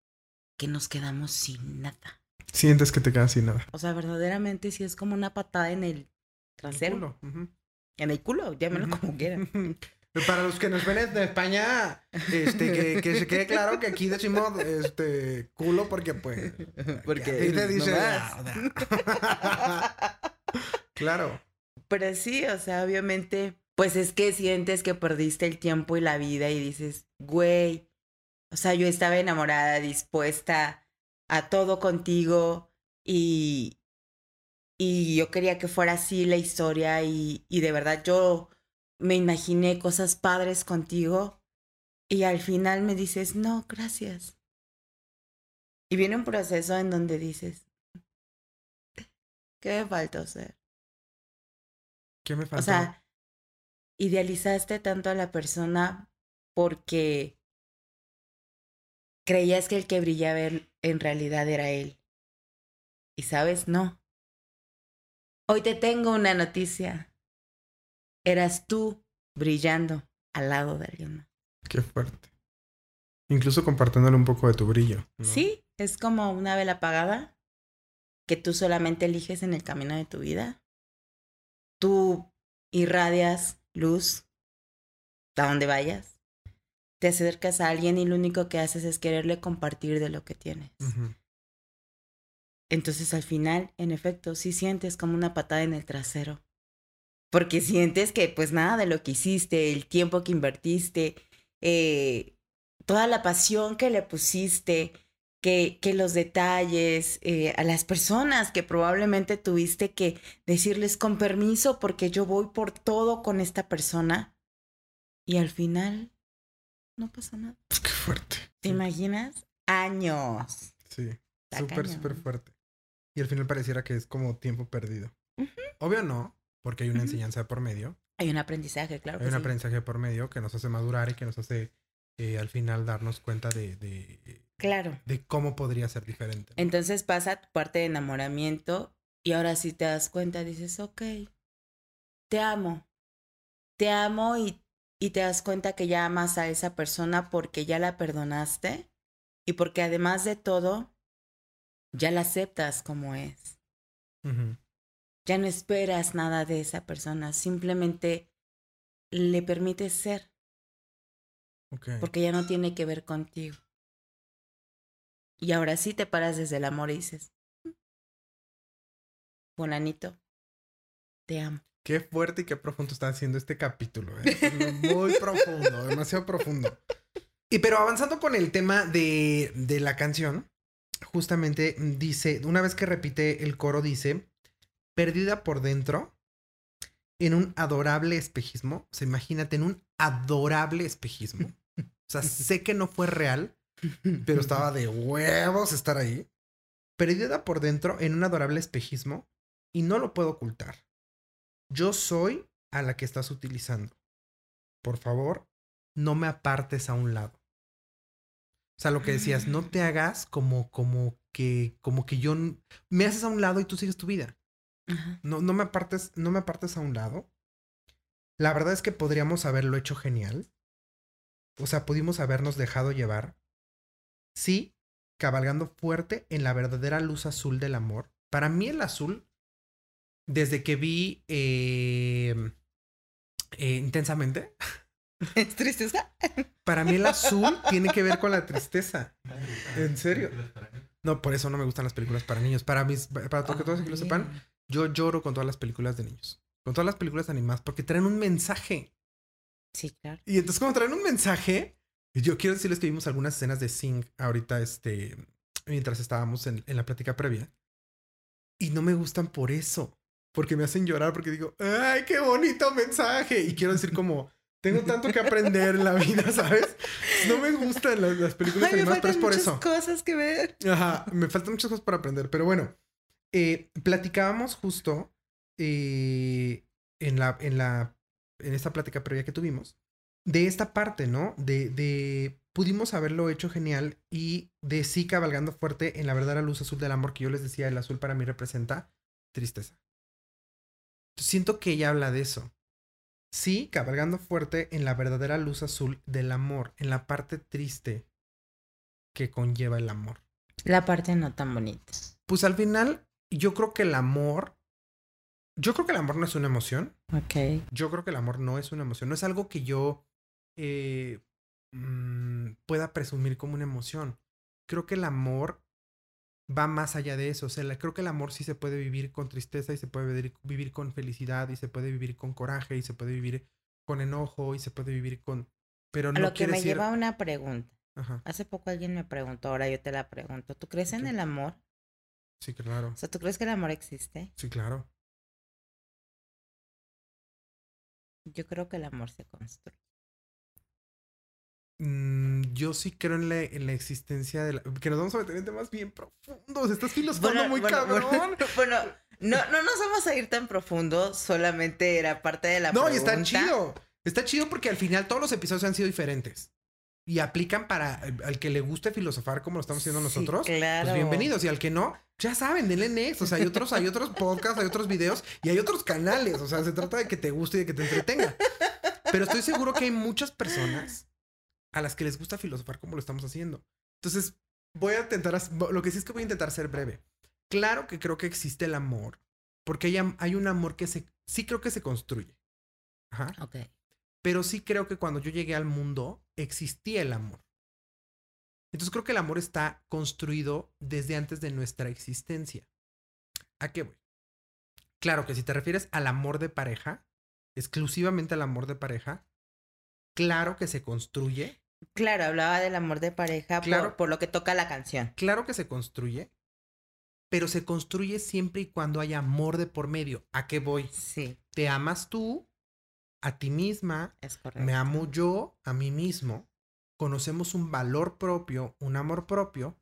que nos quedamos sin nada. Sientes que te quedas sin nada. O sea, verdaderamente sí es como una patada en el trasero. En el culo, llámenlo como quieran. [LAUGHS] Para los que nos ven de España, este, que, que se quede claro que aquí decimos este culo porque pues. Porque aquí te dice. no [LAUGHS] claro. Pero sí, o sea, obviamente, pues es que sientes que perdiste el tiempo y la vida y dices, güey, o sea, yo estaba enamorada, dispuesta a todo contigo y, y yo quería que fuera así la historia y, y de verdad yo me imaginé cosas padres contigo y al final me dices, no, gracias. Y viene un proceso en donde dices, ¿qué me falta hacer? ¿Qué me faltó? O sea, idealizaste tanto a la persona porque creías que el que brillaba en realidad era él. Y sabes, no. Hoy te tengo una noticia. Eras tú brillando al lado de alguien Qué fuerte. Incluso compartiéndole un poco de tu brillo. Sí, es como una vela apagada que tú solamente eliges en el camino de tu vida. Tú irradias luz a donde vayas. Te acercas a alguien y lo único que haces es quererle compartir de lo que tienes. Entonces al final, en efecto, sí sientes como una patada en el trasero. Porque sientes que pues nada de lo que hiciste, el tiempo que invertiste, eh, toda la pasión que le pusiste, que, que los detalles, eh, a las personas que probablemente tuviste que decirles con permiso porque yo voy por todo con esta persona. Y al final, no pasa nada. Qué fuerte. ¿Te imaginas? Años. Sí. Súper, súper fuerte. Y al final pareciera que es como tiempo perdido. Obvio no, porque hay una enseñanza por medio. Hay un aprendizaje, claro. Hay un aprendizaje por medio que nos hace madurar y que nos hace eh, al final darnos cuenta de, de, claro. de cómo podría ser diferente. Entonces pasa tu parte de enamoramiento y ahora sí te das cuenta, dices, ok, te amo, te amo y, y te das cuenta que ya amas a esa persona porque ya la perdonaste y porque además de todo, ya la aceptas como es. Ya no esperas nada de esa persona, simplemente le permites ser. Porque ya no tiene que ver contigo. Y ahora sí te paras desde el amor y dices, Bonanito, te amo. Qué fuerte y qué profundo está haciendo este capítulo. ¿eh? Muy profundo, demasiado profundo. Y pero avanzando con el tema de, de la canción, justamente dice, una vez que repite el coro, dice, perdida por dentro, en un adorable espejismo. O sea, imagínate, en un adorable espejismo. O sea, sé que no fue real, pero estaba de huevos estar ahí. Perdida por dentro en un adorable espejismo y no lo puedo ocultar. Yo soy a la que estás utilizando. Por favor, no me apartes a un lado. O sea, lo que decías, no te hagas como, como que, como que yo me haces a un lado y tú sigues tu vida. No, no me apartes, no me apartes a un lado. La verdad es que podríamos haberlo hecho genial. O sea, pudimos habernos dejado llevar. Sí, cabalgando fuerte en la verdadera luz azul del amor. Para mí el azul, desde que vi eh, eh, intensamente, [LAUGHS] [LAUGHS] ¿Es tristeza? Para mí el azul [LAUGHS] tiene que ver con la tristeza. ¿En serio? No, por eso no me gustan las películas para niños. Para mis, para que todos lo sepan, yo lloro con todas las películas de niños. Con todas las películas animadas porque traen un mensaje. Sí, claro. Y entonces como traen un mensaje, yo quiero decirles que vimos algunas escenas de Sing ahorita, este, mientras estábamos en, en la plática previa. Y no me gustan por eso. Porque me hacen llorar porque digo, ¡ay, qué bonito mensaje! Y quiero decir como, tengo tanto que aprender en la vida, [LAUGHS] ¿sabes? No me gustan las, películas animadas, pero es por eso. cosas que ver. Ajá, me faltan muchas cosas para aprender, pero bueno. Eh, platicábamos justo eh, en la, en la, en esta plática previa que tuvimos de esta parte, ¿no? De, de, pudimos haberlo hecho genial y de sí cabalgando fuerte en la verdadera luz azul del amor que yo les decía, el azul para mí representa tristeza. Siento que ella habla de eso. Sí, cabalgando fuerte en la verdadera luz azul del amor, en la parte triste que conlleva el amor. La parte no tan bonita. Pues al final, yo creo que el amor. Yo creo que el amor no es una emoción. Ok. Yo creo que el amor no es una emoción. No es algo que yo eh, mm, pueda presumir como una emoción. Creo que el amor va más allá de eso. O sea, creo que el amor sí se puede vivir con tristeza y se puede vivir, con felicidad y se puede vivir con coraje y se puede vivir con enojo y se puede vivir con... Pero no lo que me lleva a una pregunta. Hace poco alguien me preguntó, ahora yo te la pregunto. ¿Tú crees en el amor? Sí, claro. O sea, ¿tú crees que el amor existe? Sí, claro. Yo creo que el amor se construye. Mm, yo sí creo en la, en la existencia de la... Que nos vamos a meter en temas bien profundos. Estás filosofando muy cabrón. [LAUGHS] Bueno, no, no nos vamos a ir tan profundo. Solamente era parte de la No, y está chido. Está chido porque al final todos los episodios han sido diferentes. Y aplican para al que le guste filosofar como lo estamos haciendo Sí, nosotros. claro. Pues bienvenidos. Y al que no, ya saben, denle next. O sea, hay otros, hay otros podcasts, hay otros videos y hay otros canales. O sea, se trata de que te guste y de que te entretenga. Pero estoy seguro que hay muchas personas a las que les gusta filosofar como lo estamos haciendo. Entonces, voy a intentar, lo que sí es que voy a intentar ser breve. Claro que creo que existe el amor, porque hay, hay un amor que se, sí creo que se construye. Ajá. Ok. Pero sí creo que cuando yo llegué al mundo existía el amor. Entonces creo que el amor está construido desde antes de nuestra existencia. ¿A qué voy? Claro que si te refieres al amor de pareja, exclusivamente al amor de pareja, claro que se construye, Claro, hablaba del amor de pareja por- Claro. por, lo que toca la canción. claro que se construye, pero se construye siempre y cuando haya amor de por medio. ¿A qué voy? Sí, Te amas tú, a ti misma, es correcto. me amo yo a mí mismo, conocemos un valor propio, un amor propio,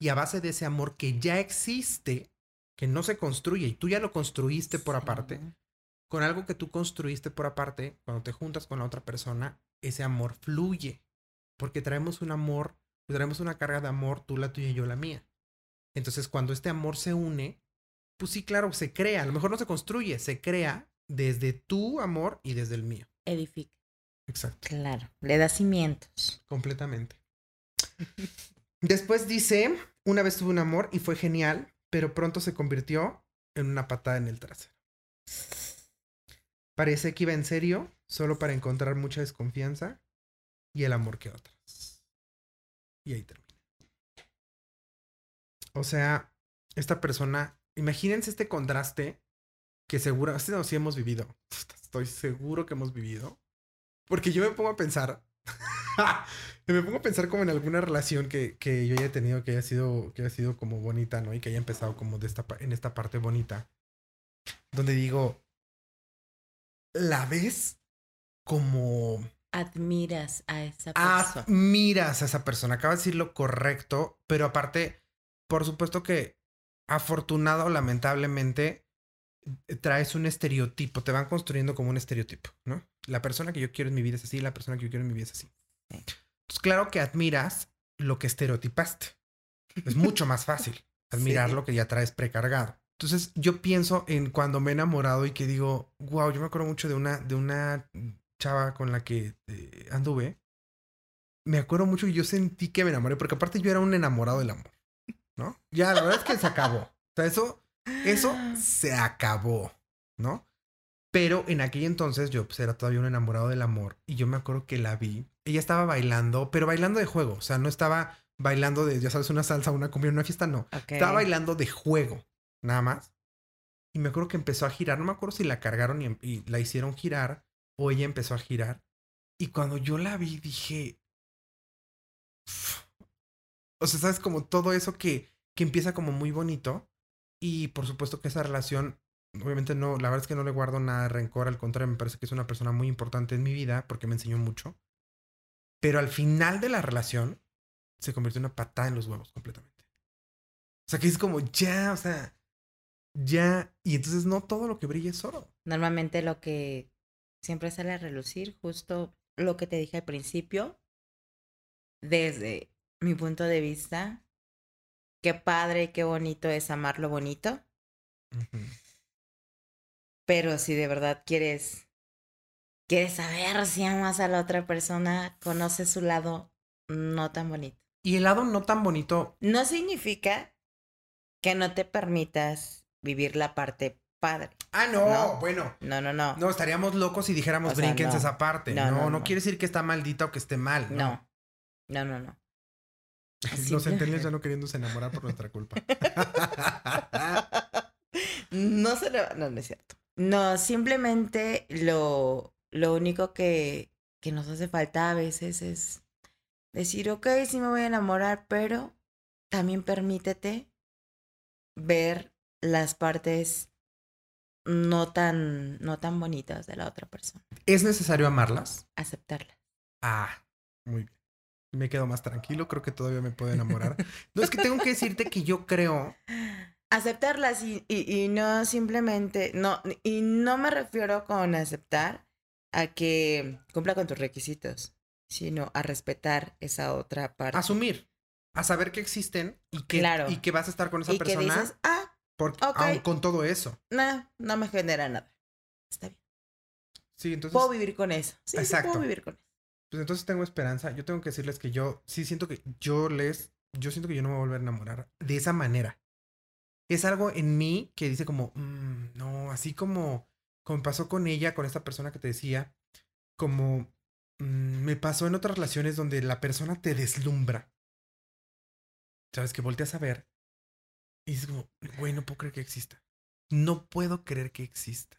y a base de ese amor que ya existe, que no se construye y tú ya lo construiste por Sí. aparte, con algo que tú construiste por aparte, cuando te juntas con la otra persona, ese amor fluye, porque traemos un amor, traemos una carga de amor, tú la tuya y yo la mía. Entonces, cuando este amor se une, pues sí, claro, se crea, a lo mejor no se construye, se crea desde tu amor y desde el mío. Edifica. Exacto. Claro, le da cimientos. Completamente. [LAUGHS] Después dice, una vez tuve un amor y fue genial, pero pronto se convirtió en una patada en el trasero. Parece que iba en serio, solo para encontrar mucha desconfianza y el amor que otras. Y ahí termina. O sea, esta persona, imagínense este contraste que seguro, este no, sí hemos vivido. [LAUGHS] Estoy seguro que hemos vivido. Porque yo me pongo a pensar, [LAUGHS] me pongo a pensar como en alguna relación que, que yo haya tenido que haya sido, que haya sido como bonita, ¿no? Y que haya empezado como de esta, en esta parte bonita. Donde digo, la ves como Admiras a esa persona. admiras a esa persona. Acaba de decir lo correcto, pero aparte, por supuesto que afortunado o lamentablemente eh, traes un estereotipo, te van construyendo como un estereotipo, ¿no? La persona que yo quiero en mi vida es así, la persona que yo quiero en mi vida es así. Sí. Entonces, claro que admiras lo que estereotipaste. Es mucho más fácil [LAUGHS] admirar Sí. lo que ya traes precargado. Entonces, yo pienso en cuando me he enamorado y que digo, wow, yo me acuerdo mucho de una, de una chava con la que eh, anduve. Me acuerdo mucho y yo sentí que me enamoré, porque aparte yo era un enamorado del amor, ¿no? Ya, la verdad es que se acabó. O sea, eso, eso [GASPS] se acabó, ¿no? Pero en aquel entonces yo pues era todavía un enamorado del amor y yo me acuerdo que la vi. Ella estaba bailando, pero bailando de juego, o sea, no estaba bailando de, ya sabes, una salsa, una cumbia, una fiesta, no. Estaba bailando de juego, nada más. Y me acuerdo que empezó a girar. No me acuerdo si la cargaron y, y la hicieron girar o ella empezó a girar. Y cuando yo la vi, dije. O sea, sabes, como todo eso que, que empieza como muy bonito. Y por supuesto que esa relación, obviamente no, la verdad es que no le guardo nada de rencor. Al contrario, me parece que es una persona muy importante en mi vida porque me enseñó mucho. Pero al final de la relación, se convirtió en una patada en los huevos completamente. O sea, que es como ya, o sea, ya. Y entonces no todo lo que brilla es oro. Normalmente lo que siempre sale a relucir, justo lo que te dije al principio, desde mi punto de vista, qué padre y qué bonito es amar lo bonito, pero si de verdad quieres, quieres saber si amas a la otra persona, conoce su lado no tan bonito. Y el lado no tan bonito, No significa que no te permitas vivir la parte padre. ah, no, No. bueno, No, no, no. no, estaríamos locos si dijéramos O sea, brínquense no. esa parte. No, No, quiere decir que está maldita o que esté mal. No. No. No, no. [LAUGHS] Los centennials ya no queriéndose enamorar por nuestra culpa. [LAUGHS] No se le... No, no es cierto. No, simplemente lo, lo único que, que nos hace falta a veces es decir, ok, sí me voy a enamorar, pero también permítete ver las partes no tan, no tan bonitas de la otra persona. ¿Es necesario amarlas? Aceptarlas. Ah, muy bien. me quedo más tranquilo, creo que todavía me puedo enamorar. No, es que tengo que decirte que yo creo... Aceptarlas y, y, y no simplemente, no, y no me refiero con aceptar a que cumpla con tus requisitos, sino a respetar esa otra parte. Asumir, a saber que existen y que, Claro. y que vas a estar con esa y que persona dices, ah, porque, ok. aun con todo eso. no, no me genera nada. Está bien. Sí, entonces, Puedo vivir con eso. Sí, sí, Exacto. puedo vivir con eso. pues entonces tengo esperanza. Yo tengo que decirles que yo sí siento que yo les, yo siento que yo no me voy a volver a enamorar de esa manera. Es algo en mí que dice como, "Mm, no, así como, como pasó con ella, con esta persona que te decía, como mm, me pasó en otras relaciones donde la persona te deslumbra. Sabes que volteas a ver y dices como, güey, no puedo creer que exista. No puedo creer que exista.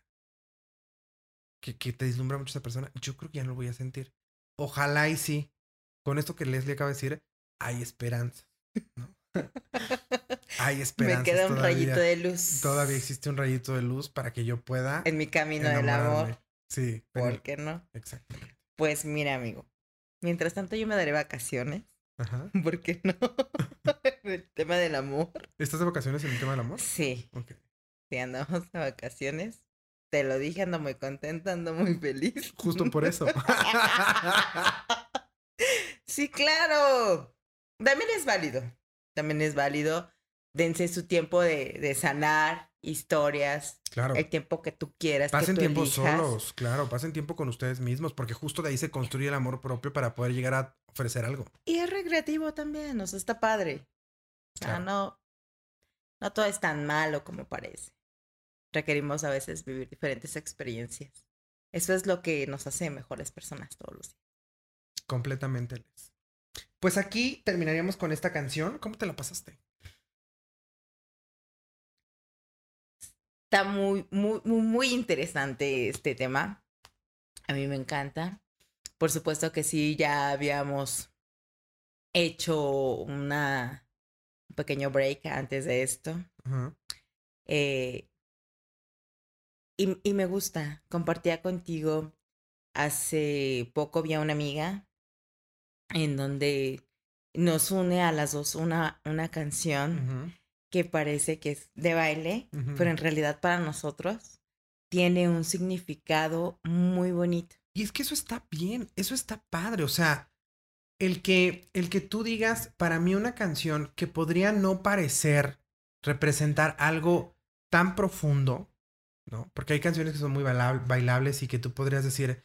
Que, que te deslumbra mucho esa persona. Yo creo que ya no lo voy a sentir. Ojalá y sí. Con esto que Leslie acaba de decir, hay esperanza. ¿no? [LAUGHS] hay esperanza. Me queda un rayito de luz. Todavía existe un rayito de luz para que yo pueda En mi camino del amor. Sí, ¿Por qué no? exactamente. Pues mira, amigo. Mientras tanto yo me daré vacaciones. Ajá. [LAUGHS] ¿Por qué no? [LAUGHS] el tema del amor. ¿Estás de vacaciones en el tema del amor? Sí, Ok. sí, andamos de vacaciones. Te lo dije, ando muy contenta, ando muy feliz. Justo por eso. [LAUGHS] Sí, claro. También es válido. También es válido. Dense su tiempo de, de sanar historias, claro. el tiempo que tú quieras. que Pasen tú tiempo elijas. solos, claro, pasen tiempo con ustedes mismos, porque justo de ahí se construye el amor propio para poder llegar a ofrecer algo. Y es recreativo también, o sea, está padre. Claro. no, no todo es tan malo como parece. Requerimos a veces vivir diferentes experiencias. Eso es lo que nos hace mejores personas todos los días. Completamente les. Pues aquí terminaríamos con esta canción. ¿Cómo te la pasaste? Está muy, muy, muy, muy interesante este tema. A mí me encanta. Por supuesto que sí, ya habíamos hecho una, un pequeño break antes de esto. Eh, y, y me gusta. Compartía contigo hace poco vi a una amiga en donde nos une a las dos una, una canción que parece que es de baile, pero en realidad para nosotros tiene un significado muy bonito. Y es que eso está bien, eso está padre. O sea, el que, el que tú digas, para mí una canción que podría no parecer representar algo tan profundo, ¿no? Porque hay canciones que son muy baila- bailables y que tú podrías decir,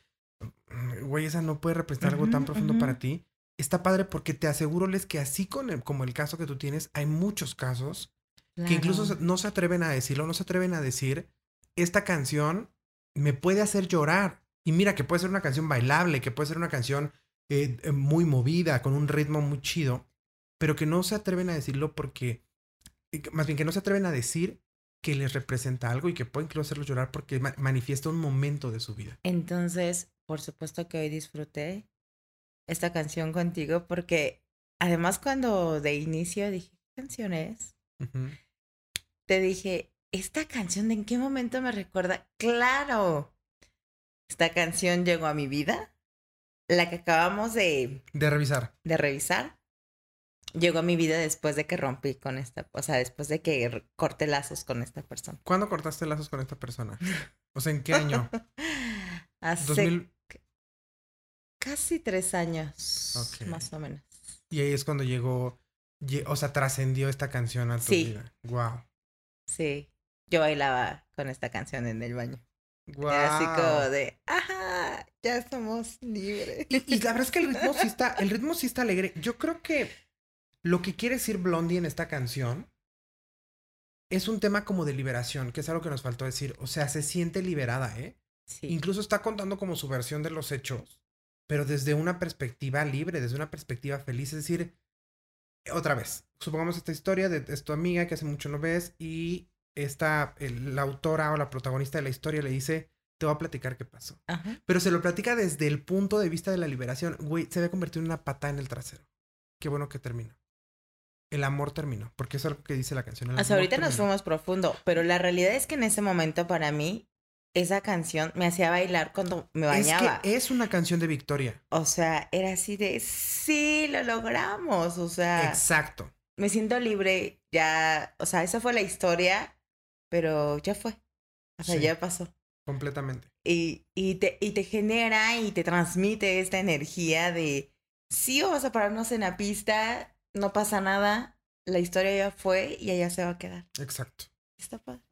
"Mm, güey, esa no puede representar algo tan profundo para ti. Está padre porque te aseguro les que así con el- como el caso que tú tienes, hay muchos casos que incluso no se atreven a decirlo, no se atreven a decir, esta canción me puede hacer llorar. Y mira que puede ser una canción bailable, que puede ser una canción eh, eh, muy movida, con un ritmo muy chido, pero que no se atreven a decirlo porque, eh, más bien que no se atreven a decir que les representa algo y que puede incluso hacerlos llorar porque ma- manifiesta un momento de su vida. Entonces, por supuesto que hoy disfruté esta canción contigo porque además cuando de inicio dije, ¿qué canción es? Te dije, ¿esta canción de en qué momento me recuerda? Claro, esta canción llegó a mi vida, la que acabamos de, De revisar. de revisar. Llegó a mi vida después de que rompí con esta, o sea, después de que corté lazos con esta persona. ¿Cuándo cortaste lazos con esta persona? [LAUGHS] O sea, ¿en qué año? [LAUGHS] Hace 2000. casi tres años, más o menos. Y ahí es cuando llegó, lle- o sea, trascendió esta canción a tu Sí. vida. Wow. Sí, yo bailaba con esta canción en el baño. Wow. Era así como de, ajá, ya somos libres. Y, y la verdad es que el ritmo sí está, el ritmo sí está alegre. Yo creo que lo que quiere decir Blondie en esta canción es un tema como de liberación, que es algo que nos faltó decir. O sea, se siente liberada, ¿eh? Sí, Incluso está contando como su versión de los hechos, pero desde una perspectiva libre, desde una perspectiva feliz. Es decir, otra vez, supongamos esta historia de tu amiga que hace mucho no ves y esta, el- la autora o la protagonista de la historia le dice, te voy a platicar qué pasó. ajá. Pero se lo platica desde el punto de vista de la liberación. Güey, se había convertido en una pata en el trasero. Qué bueno que terminó. El amor terminó, porque es algo que dice la canción. Hasta ahorita nos fuimos profundo, pero la realidad es que en ese momento para mí esa canción me hacía bailar cuando me bañaba. Es que es una canción de victoria. O sea, era así de, sí, lo logramos. O sea, Exacto. me siento libre. Ya, o sea, esa fue la historia, pero ya fue. O sea, Sí. ya pasó. Completamente. Y, y, te, y te genera y te transmite esta energía de, sí, vamos a pararnos en la pista, no pasa nada, la historia ya fue y allá se va a quedar. Exacto. Está padre.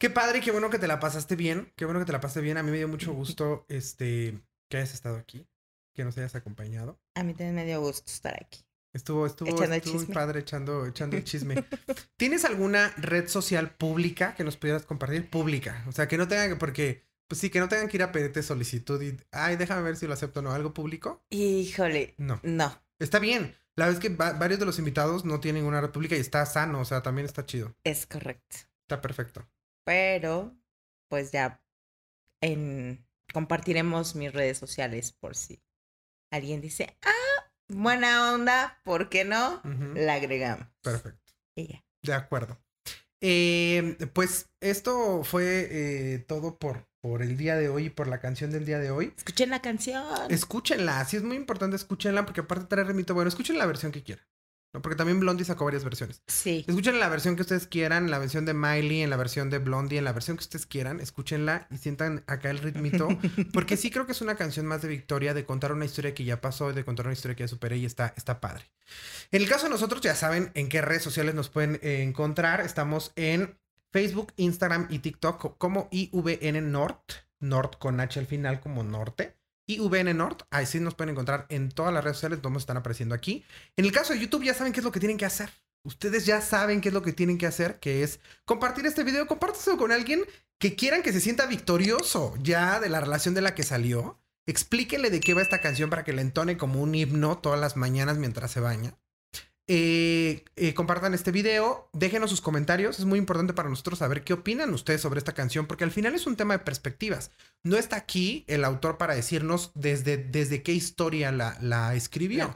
Qué padre, qué bueno que te la pasaste bien. Qué bueno que te la pasaste bien. A mí me dio mucho [LAUGHS] gusto este que hayas estado aquí, que nos hayas acompañado. A mí también me dio gusto estar aquí. Estuvo, estuvo, Echando estuvo muy padre echando, echando el chisme. [LAUGHS] ¿Tienes alguna red social pública que nos pudieras compartir? Pública. O sea, que no tengan que, porque, pues sí, que no tengan que ir a pedirte solicitud y, ay, déjame ver si lo acepto o no. ¿Algo público? Híjole, No. no, Está bien. La verdad es que va- varios de los invitados no tienen una red pública y está sano. O sea, también está chido. es correcto. Está perfecto. Pero, pues ya en compartiremos mis redes sociales por si alguien dice, ah, buena onda, ¿por qué no? La agregamos. Perfecto. Y ya. De acuerdo. Eh, pues esto fue eh, todo por, por el día de hoy y por la canción del día de hoy. Escuchen la canción. Escúchenla, sí es muy importante escúchenla porque aparte trae remito bueno, escuchen la versión que quieran. Porque también Blondie sacó varias versiones. Sí. Escuchen la versión que ustedes quieran, en la versión de Miley, en la versión de Blondie, en la versión que ustedes quieran, escúchenla y sientan acá el ritmito. [LAUGHS] Porque sí creo que es una canción más de victoria, de contar una historia que ya pasó, de contar una historia que ya superé y está, está padre. En el caso de nosotros, ya saben en qué redes sociales nos pueden eh, encontrar. Estamos en Facebook, Instagram y TikTok co- como IVN Nord, Nord con H al final como norte. IVN Nord, ahí sí nos pueden encontrar en todas las redes sociales, todos están apareciendo aquí. En el caso de YouTube, ya saben qué es lo que tienen que hacer. Ustedes ya saben qué es lo que tienen que hacer, que es compartir este video, compárteselo con alguien que quieran que se sienta victorioso ya de la relación de la que salió. Explíquenle de qué va esta canción para que la entone como un himno todas las mañanas mientras se baña. Eh, eh, compartan este video, déjenos sus comentarios, es muy importante para nosotros saber qué opinan ustedes sobre esta canción, porque al final es un tema de perspectivas. No está aquí el autor para decirnos desde, desde qué historia la, la escribió.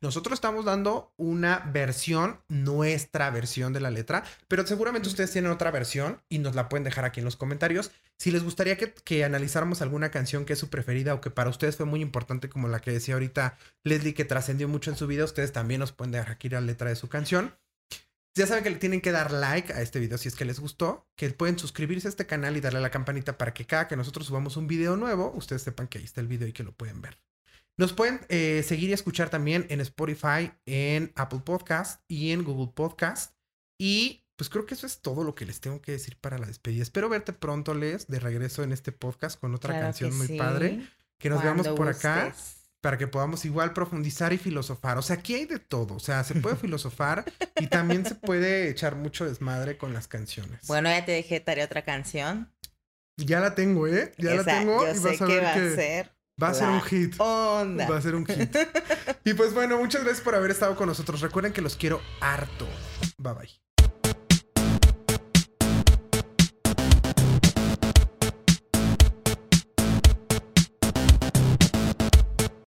Nosotros estamos dando una versión, nuestra versión de la letra, pero seguramente ustedes tienen otra versión y nos la pueden dejar aquí en los comentarios. Si les gustaría que, que analizáramos alguna canción que es su preferida o que para ustedes fue muy importante, como la que decía ahorita Leslie, que trascendió mucho en su vida, ustedes también nos pueden dejar aquí la letra de su canción. Ya saben que le tienen que dar like a este video si es que les gustó, que pueden suscribirse a este canal y darle a la campanita para que cada que nosotros subamos un video nuevo, ustedes sepan que ahí está el video y que lo pueden ver. Nos pueden eh, seguir y escuchar también en Spotify, en Apple Podcast y en Google Podcast. Y pues creo que eso es todo lo que les tengo que decir para la despedida. Espero verte pronto, Les, de regreso en este podcast con otra Claro canción muy sí, padre. Que nos veamos cuando por acá para que podamos igual profundizar y filosofar. O sea, aquí hay de todo. O sea, se puede [LAUGHS] filosofar y también se puede echar mucho desmadre con las canciones. Bueno, ya te dejé tarea otra canción. Ya la tengo, ¿eh? Ya la tengo Yo y sé vas a que ver va que a ser. va a ser un hit. Onda. Va a ser un hit. [LAUGHS] Y pues bueno, muchas gracias por haber estado con nosotros. Recuerden que los quiero harto. Bye bye.